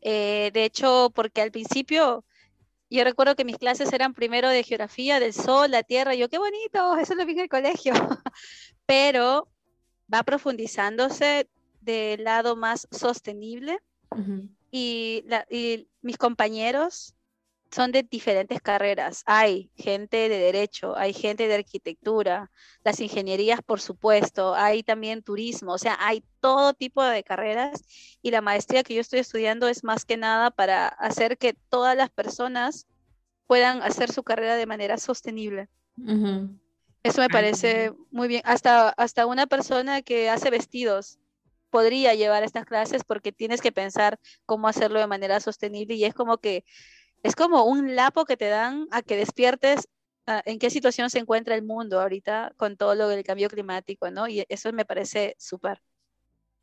Eh, de hecho, porque al principio yo recuerdo que mis clases eran primero de geografía, del sol, la tierra, y yo qué bonito, eso lo vi en el colegio, pero va profundizándose del lado más sostenible y, y mis compañeros son de diferentes carreras. Hay gente de derecho, hay gente de arquitectura, las ingenierías, por supuesto, hay también turismo, o sea, hay todo tipo de carreras y la maestría que yo estoy estudiando es más que nada para hacer que todas las personas puedan hacer su carrera de manera sostenible. Eso me parece muy bien. Hasta, hasta una persona que hace vestidos podría llevar estas clases porque tienes que pensar cómo hacerlo de manera sostenible y es como que es como un lapo que te dan a que despiertes ah, en qué situación se encuentra el mundo ahorita con todo lo del cambio climático, ¿no? Y eso me parece súper.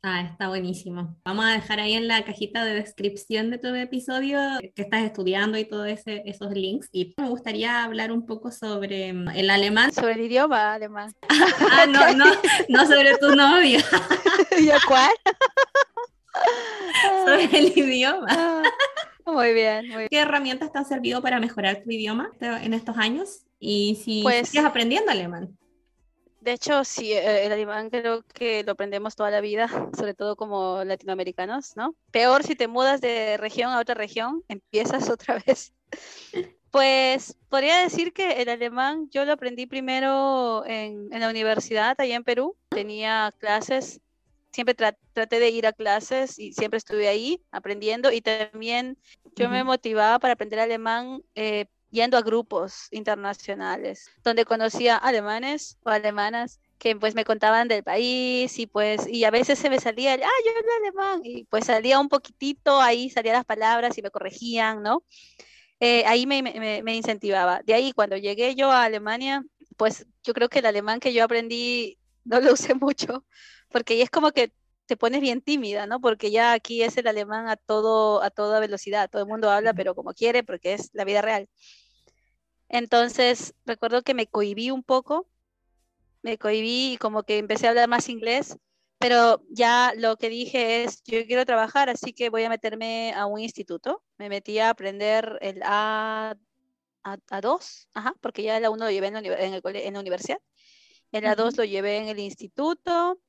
Ah, está buenísimo. Vamos a dejar ahí en la cajita de descripción de todo episodio que estás estudiando y todos esos links. Y me gustaría hablar un poco sobre mm, el alemán. Sobre el idioma alemán. ah, no, no, no sobre tu novio. ¿Y cuál? sobre el idioma. Muy bien, muy bien. ¿Qué herramientas te han servido para mejorar tu idioma en estos años? Y si pues, sigues aprendiendo alemán. De hecho, sí, eh, el alemán creo que lo aprendemos toda la vida, sobre todo como latinoamericanos, ¿no? Peor si te mudas de región a otra región, empiezas otra vez. Pues podría decir que el alemán yo lo aprendí primero en, la universidad, allá en Perú. Tenía clases, siempre traté de ir a clases y siempre estuve ahí aprendiendo y también yo me motivaba para aprender alemán eh, yendo a grupos internacionales, donde conocía alemanes o alemanas que pues me contaban del país y pues y a veces se me salía, ah, yo hablo alemán y pues salía un poquitito, ahí salían las palabras y me corregían, ¿no? Eh, ahí me, me, me, incentivaba. De ahí cuando llegué yo a Alemania, pues yo creo que el alemán que yo aprendí no lo usé mucho, porque es como que te pones bien tímida, ¿no? Porque ya aquí es el alemán a todo a toda velocidad, todo el mundo habla pero como quiere porque es la vida real. Entonces, recuerdo que me cohibí un poco, me cohibí y como que empecé a hablar más inglés, pero ya lo que dije es, yo quiero trabajar, así que voy a meterme a un instituto. Me metí a aprender el A, a, 2 ajá, porque ya el A1 lo llevé en la, en la universidad. El A2 lo llevé en el instituto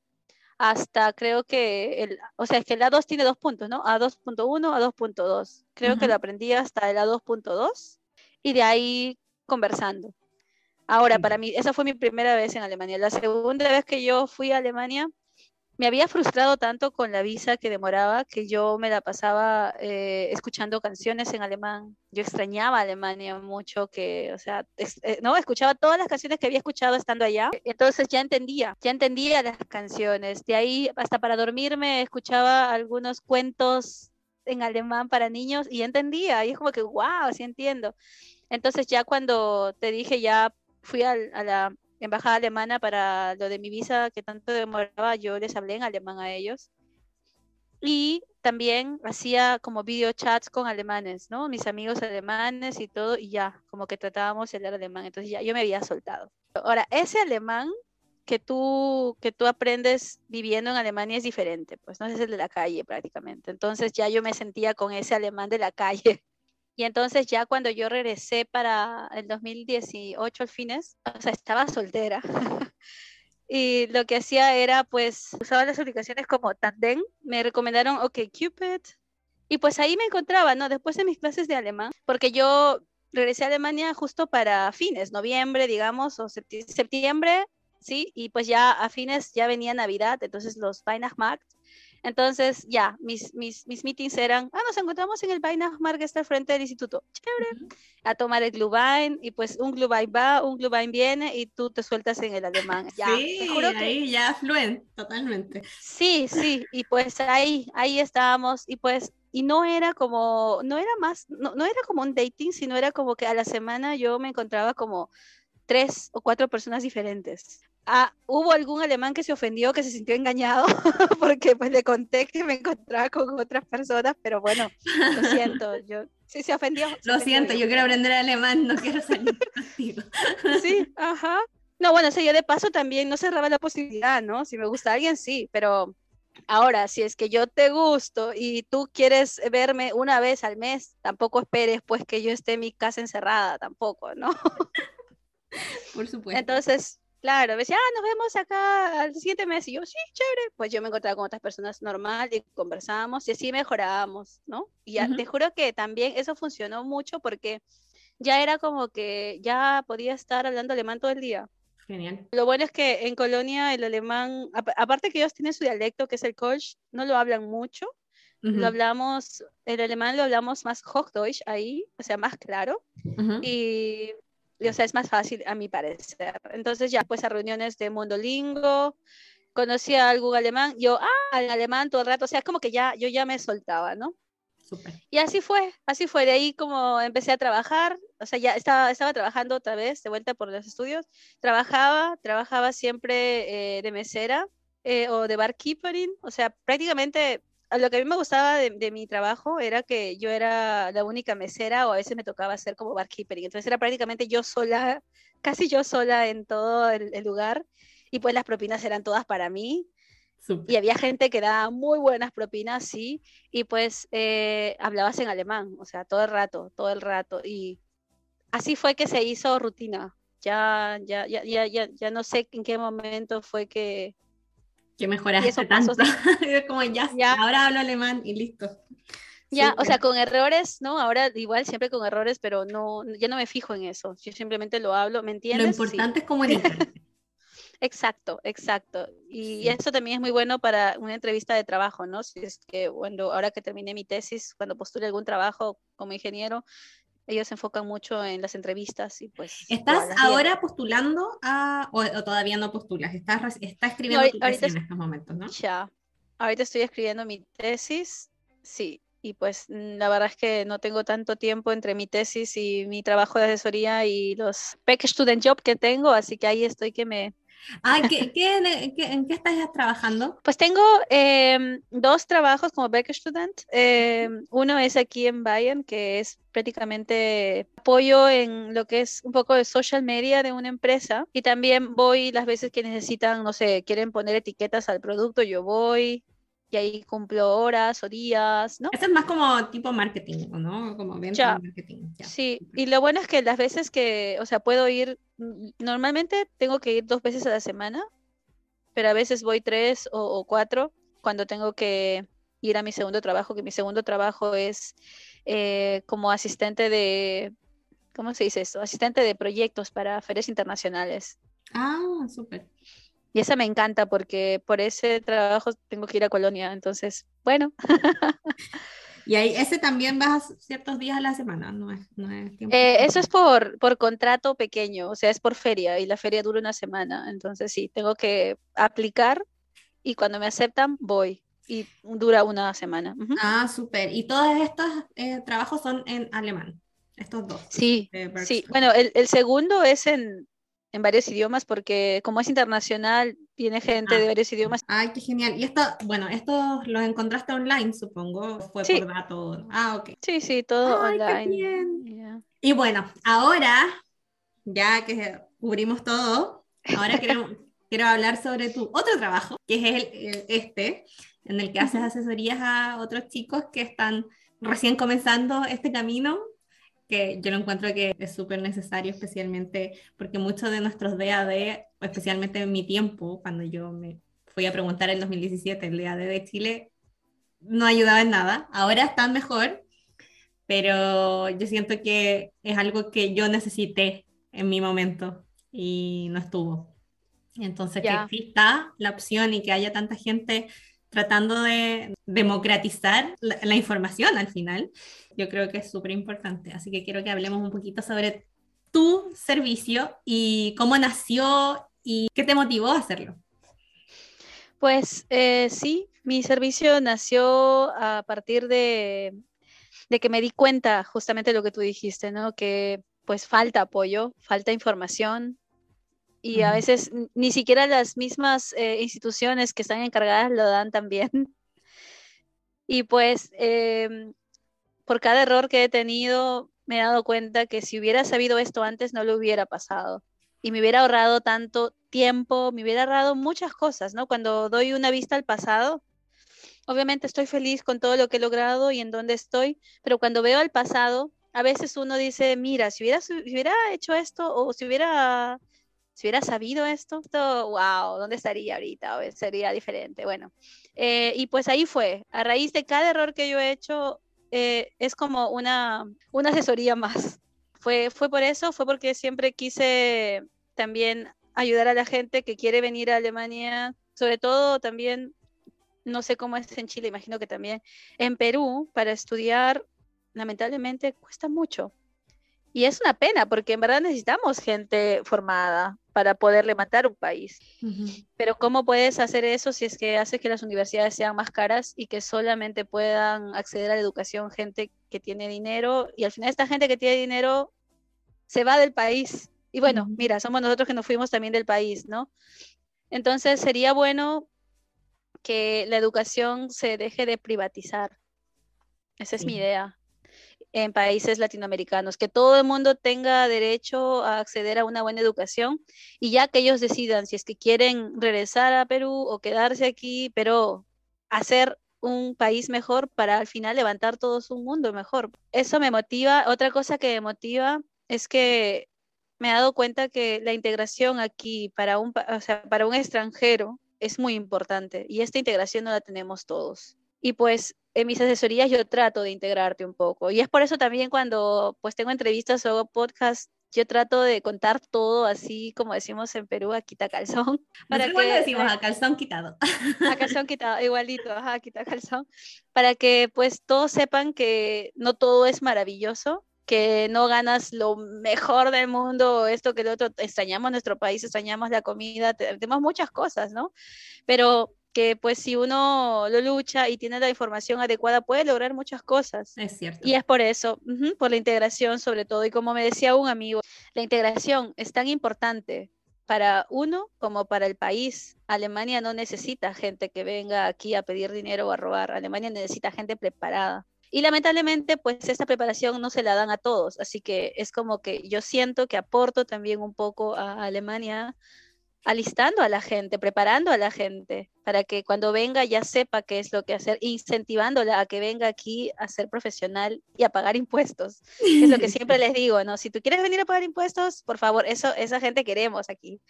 hasta creo que, el, o sea, es que el A2 tiene dos puntos, ¿no? A2.1, A2.2. Creo que lo aprendí hasta el A2.2 y de ahí conversando. Ahora, para mí, esa fue mi primera vez en Alemania. La segunda vez que yo fui a Alemania, me había frustrado tanto con la visa que demoraba que yo me la pasaba eh, escuchando canciones en alemán. Yo extrañaba Alemania mucho, que, o sea, eh, no, escuchaba todas las canciones que había escuchado estando allá. Entonces ya entendía, ya entendía las canciones. De ahí hasta para dormirme escuchaba algunos cuentos en alemán para niños y entendía. Y es como que, wow, sí entiendo. Entonces ya cuando te dije, ya fui a la embajada alemana para lo de mi visa que tanto demoraba, yo les hablé en alemán a ellos. Y también hacía como video chats con alemanes, ¿no? Mis amigos alemanes y todo, y ya, como que tratábamos de hablar alemán. Entonces ya yo me había soltado. Ahora, ese alemán que tú, que tú aprendes viviendo en Alemania es diferente, pues no es el de la calle prácticamente. Entonces ya yo me sentía con ese alemán de la calle y entonces ya cuando yo regresé para el 2018 al fines, o sea, estaba soltera. y lo que hacía era, pues, usaba las aplicaciones como Tandem. Me recomendaron OkCupid. Y pues ahí me encontraba, ¿no? Después de mis clases de alemán, porque yo regresé a Alemania justo para fines, noviembre, digamos, o septiembre, ¿sí? Y pues ya a fines ya venía Navidad, entonces los Weihnachtsmarkt entonces, ya, mis, mis, mis meetings eran, ah, nos encontramos en el Weihnachtsmarkt que está frente del instituto, chévere, a tomar el Glühwein, y pues un Glühwein va, un Glühwein viene, y tú te sueltas en el alemán. Ya, sí, ahí ya fluente, totalmente. Sí, sí, y pues ahí, ahí estábamos, y pues, y no era como, no era más, no, no era como un dating, sino era como que a la semana yo me encontraba como tres o cuatro personas diferentes. Ah, hubo algún alemán que se ofendió, que se sintió engañado, porque pues le conté que me encontraba con otras personas, pero bueno, lo siento, yo sí se ofendió. lo siento, yo quiero aprender alemán, no quiero salir contigo. sí, ajá. No, bueno, o yo de paso también no cerraba la posibilidad, ¿no? Si me gusta alguien, sí, pero ahora, si es que yo te gusto y tú quieres verme una vez al mes, tampoco esperes pues que yo esté en mi casa encerrada, tampoco, ¿no? Por supuesto. Entonces, Claro, me decía, ah, nos vemos acá al siguiente mes. Y yo, sí, chévere. Pues yo me encontraba con otras personas normal y conversábamos y así mejorábamos, ¿no? Y ya, te juro que también eso funcionó mucho porque ya era como que ya podía estar hablando alemán todo el día. Genial. Lo bueno es que en Colonia el alemán, aparte que ellos tienen su dialecto, que es el Kolsch, no lo hablan mucho. Lo hablamos, el alemán lo hablamos más Hochdeutsch ahí, o sea, más claro. Y o sea, es más fácil a mi parecer. Entonces ya pues a reuniones de Mondolingo, conocí a algún alemán, yo, ah, en alemán todo el rato, o sea, es como que ya, yo ya me soltaba, ¿no? Y así fue, así fue, de ahí como empecé a trabajar, o sea, ya estaba, estaba trabajando otra vez, de vuelta por los estudios, trabajaba, trabajaba siempre eh, de mesera eh, o de barkeeping, o sea, prácticamente lo que a mí me gustaba de, mi trabajo era que yo era la única mesera o a veces me tocaba hacer como barkeeping, entonces era prácticamente yo sola, casi yo sola en todo el, lugar y pues las propinas eran todas para mí. Y había gente que daba muy buenas propinas, sí, y pues eh, hablabas en alemán, o sea, todo el rato, todo el rato. Y así fue que se hizo rutina. Ya, ya, ya, ya, ya, ya no sé en qué momento fue que, que mejoraste tanto. como ya, ahora hablo alemán y listo. Ya, o sea, con errores, ¿no? Ahora igual siempre con errores, pero no, ya no me fijo en eso. Yo simplemente lo hablo, ¿me entiendes? Lo importante es comunicar. exacto, exacto. Y, eso también es muy bueno para una entrevista de trabajo, ¿no? Si es que, bueno, ahora que terminé mi tesis, cuando postule algún trabajo como ingeniero, ellos se enfocan mucho en las entrevistas y pues... ¿Estás ahora postulando a, o, todavía no postulas? ¿Estás, estás escribiendo tu tesis en estos momentos, no? Ya, ahorita estoy escribiendo mi tesis, sí, y pues la verdad es que no tengo tanto tiempo entre mi tesis y mi trabajo de asesoría y los Peck Student Job que tengo, así que ahí estoy que me, Ah, ¿qué, qué, en qué estás trabajando? Pues tengo em, dos trabajos como Becker Student. Em, uno es aquí en Bayern, que es prácticamente apoyo en lo que es un poco de social media de una empresa. Y también voy las veces que necesitan, no sé, quieren poner etiquetas al producto, yo voy y ahí cumplo horas o días, ¿no? Eso es más como tipo marketing, ¿no? Como venta marketing. Sí, y lo bueno es que las veces que, o sea, puedo ir, normalmente tengo que ir dos veces a la semana, pero a veces voy tres o, cuatro cuando tengo que ir a mi segundo trabajo, que mi segundo trabajo es eh, como asistente de, ¿cómo se dice esto? Asistente de proyectos para ferias internacionales. Ah, súper. Y esa me encanta porque por ese trabajo tengo que ir a Colonia, entonces, bueno. Y ahí ese también vas ciertos días a la semana, no es, no es tiempo. Eh, eso es por, por contrato pequeño, o sea, es por feria y la feria dura una semana, entonces sí, tengo que aplicar y cuando me aceptan voy y dura una semana. Ah, súper. Y todos estos eh, trabajos son en alemán, estos dos. Sí, sí. Bueno, el, el segundo es en, en varios idiomas porque como es internacional, viene gente de ah. varios idiomas. Ay, qué genial. Y esto, bueno, esto lo encontraste online, supongo, fue por datos. Ah, ok. Sí, sí, todo online. Y bueno, ahora, ya que cubrimos todo, ahora quiero, quiero hablar sobre tu otro trabajo, que es el, este, en el que haces asesorías a otros chicos que están recién comenzando este camino que yo lo encuentro que es súper necesario, especialmente porque muchos de nuestros DAD, especialmente en mi tiempo, cuando yo me fui a preguntar en 2017 el DAD de Chile, no ayudaba en nada. Ahora están mejor, pero yo siento que es algo que yo necesité en mi momento y no estuvo. Entonces, que exista la opción y que haya tanta gente tratando de democratizar la, información al final, yo creo que es súper importante. Así que quiero que hablemos un poquito sobre tu servicio y cómo nació y qué te motivó a hacerlo. Pues eh, sí, mi servicio nació a partir de, de que me di cuenta justamente lo que tú dijiste, ¿no? Que pues falta apoyo, falta información, y a veces ni siquiera las mismas eh, instituciones que están encargadas lo dan también. Y pues em, por cada error que he tenido me he dado cuenta que si hubiera sabido esto antes no lo hubiera pasado. Y me hubiera ahorrado tanto tiempo, me hubiera ahorrado muchas cosas, ¿no? Cuando doy una vista al pasado, obviamente estoy feliz con todo lo que he logrado y en dónde estoy, pero cuando veo al pasado, a veces uno dice, mira, si hubiera, si hubiera hecho esto o si hubiera si hubiera sabido esto, wow, ¿dónde estaría ahorita? sería diferente. Bueno, eh, y pues ahí fue. A raíz de cada error que yo he hecho, eh, es como una, una asesoría más. Fue, fue por eso, fue porque siempre quise también ayudar a la gente que quiere venir a Alemania, sobre todo también, no sé cómo es en Chile, imagino que también en Perú, para estudiar, lamentablemente cuesta mucho. Y es una pena porque en verdad necesitamos gente formada para poder levantar un país. Pero ¿cómo puedes hacer eso si es que haces que las universidades sean más caras y que solamente puedan acceder a la educación gente que tiene dinero? Y al final esta gente que tiene dinero se va del país. Y bueno, mira, somos nosotros que nos fuimos también del país, ¿no? Entonces sería bueno que la educación se deje de privatizar. Esa es mi idea en países latinoamericanos, que todo el mundo tenga derecho a acceder a una buena educación y ya que ellos decidan si es que quieren regresar a Perú o quedarse aquí, pero hacer un país mejor para al final levantar todo su mundo mejor. Eso me motiva. Otra cosa que me motiva es que me he dado cuenta que la integración aquí para un, para un extranjero es muy importante y esta integración no la tenemos todos. Y pues en mis asesorías yo trato de integrarte un poco. Y es por eso también cuando pues tengo entrevistas o hago podcast, yo trato de contar todo así como decimos en Perú, a quita calzón. Para que, decimos a calzón quitado. A calzón quitado, igualito, ajá, quita calzón. Para que pues todos sepan que no todo es maravilloso, que no ganas lo mejor del mundo, esto que el otro, extrañamos nuestro país, extrañamos la comida, tenemos muchas cosas, ¿no? Pero que pues si uno lo lucha y tiene la información adecuada puede lograr muchas cosas. Es cierto. Y es por eso, por la integración sobre todo. Y como me decía un amigo, la integración es tan importante para uno como para el país. Alemania no necesita gente que venga aquí a pedir dinero o a robar. Alemania necesita gente preparada. Y lamentablemente, pues esta preparación no se la dan a todos. Así que es como que yo siento que aporto también un poco a Alemania alistando a la gente, preparando a la gente para que cuando venga ya sepa qué es lo que hacer, incentivándola a que venga aquí a ser profesional y a pagar impuestos. Es lo que siempre les digo, ¿no? Si tú quieres venir a pagar impuestos, por favor, eso esa gente queremos aquí.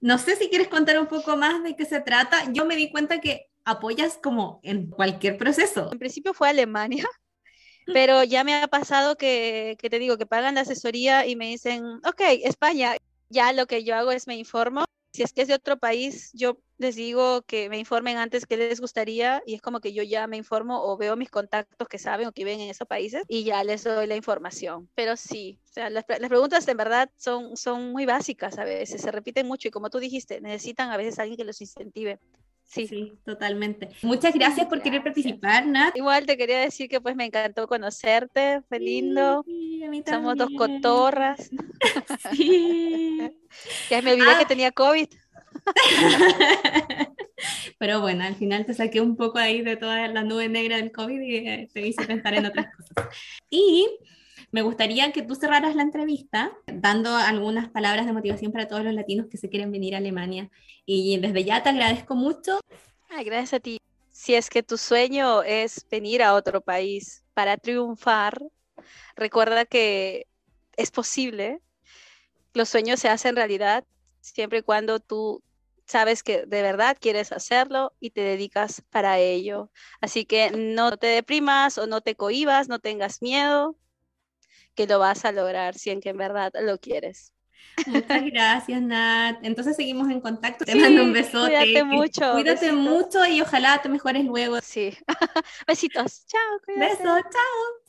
No sé si quieres contar un poco más de qué se trata. Yo me di cuenta que apoyas como en cualquier proceso. En principio fue Alemania, pero ya me ha pasado que, que te digo que pagan la asesoría y me dicen, ok, España, ya lo que yo hago es me informo si es que es de otro país, yo les digo que me informen antes qué les gustaría y es como que yo ya me informo o veo mis contactos que saben o que viven en esos países y ya les doy la información. Pero sí, o sea, las, preguntas en verdad son, son muy básicas a veces, se repiten mucho y como tú dijiste, necesitan a veces alguien que los incentive. Sí. sí, totalmente. Muchas gracias por querer participar, Nat. Igual te quería decir que pues me encantó conocerte, fue lindo. Somos dos cotorras. Sí. ya me olvidé que ah. tenía COVID. Pero bueno, al final te saqué un poco ahí de toda la nube negra del COVID y eh, te hice pensar en otras cosas. Y me gustaría que tú cerraras la entrevista dando algunas palabras de motivación para todos los latinos que se quieren venir a Alemania. Y desde ya te agradezco mucho. Ay, gracias a ti. Si es que tu sueño es venir a otro país para triunfar, recuerda que es posible. Los sueños se hacen realidad siempre y cuando tú sabes que de verdad quieres hacerlo y te dedicas para ello. Así que no te deprimas o no te cohibas, no tengas miedo, que lo vas a lograr si en que en verdad lo quieres. Muchas gracias, Nat. Entonces seguimos en contacto. Te mando un besote. Cuídate mucho. Cuídate mucho y ojalá te mejores luego. Sí. Besitos. Chao. Besos. Chao.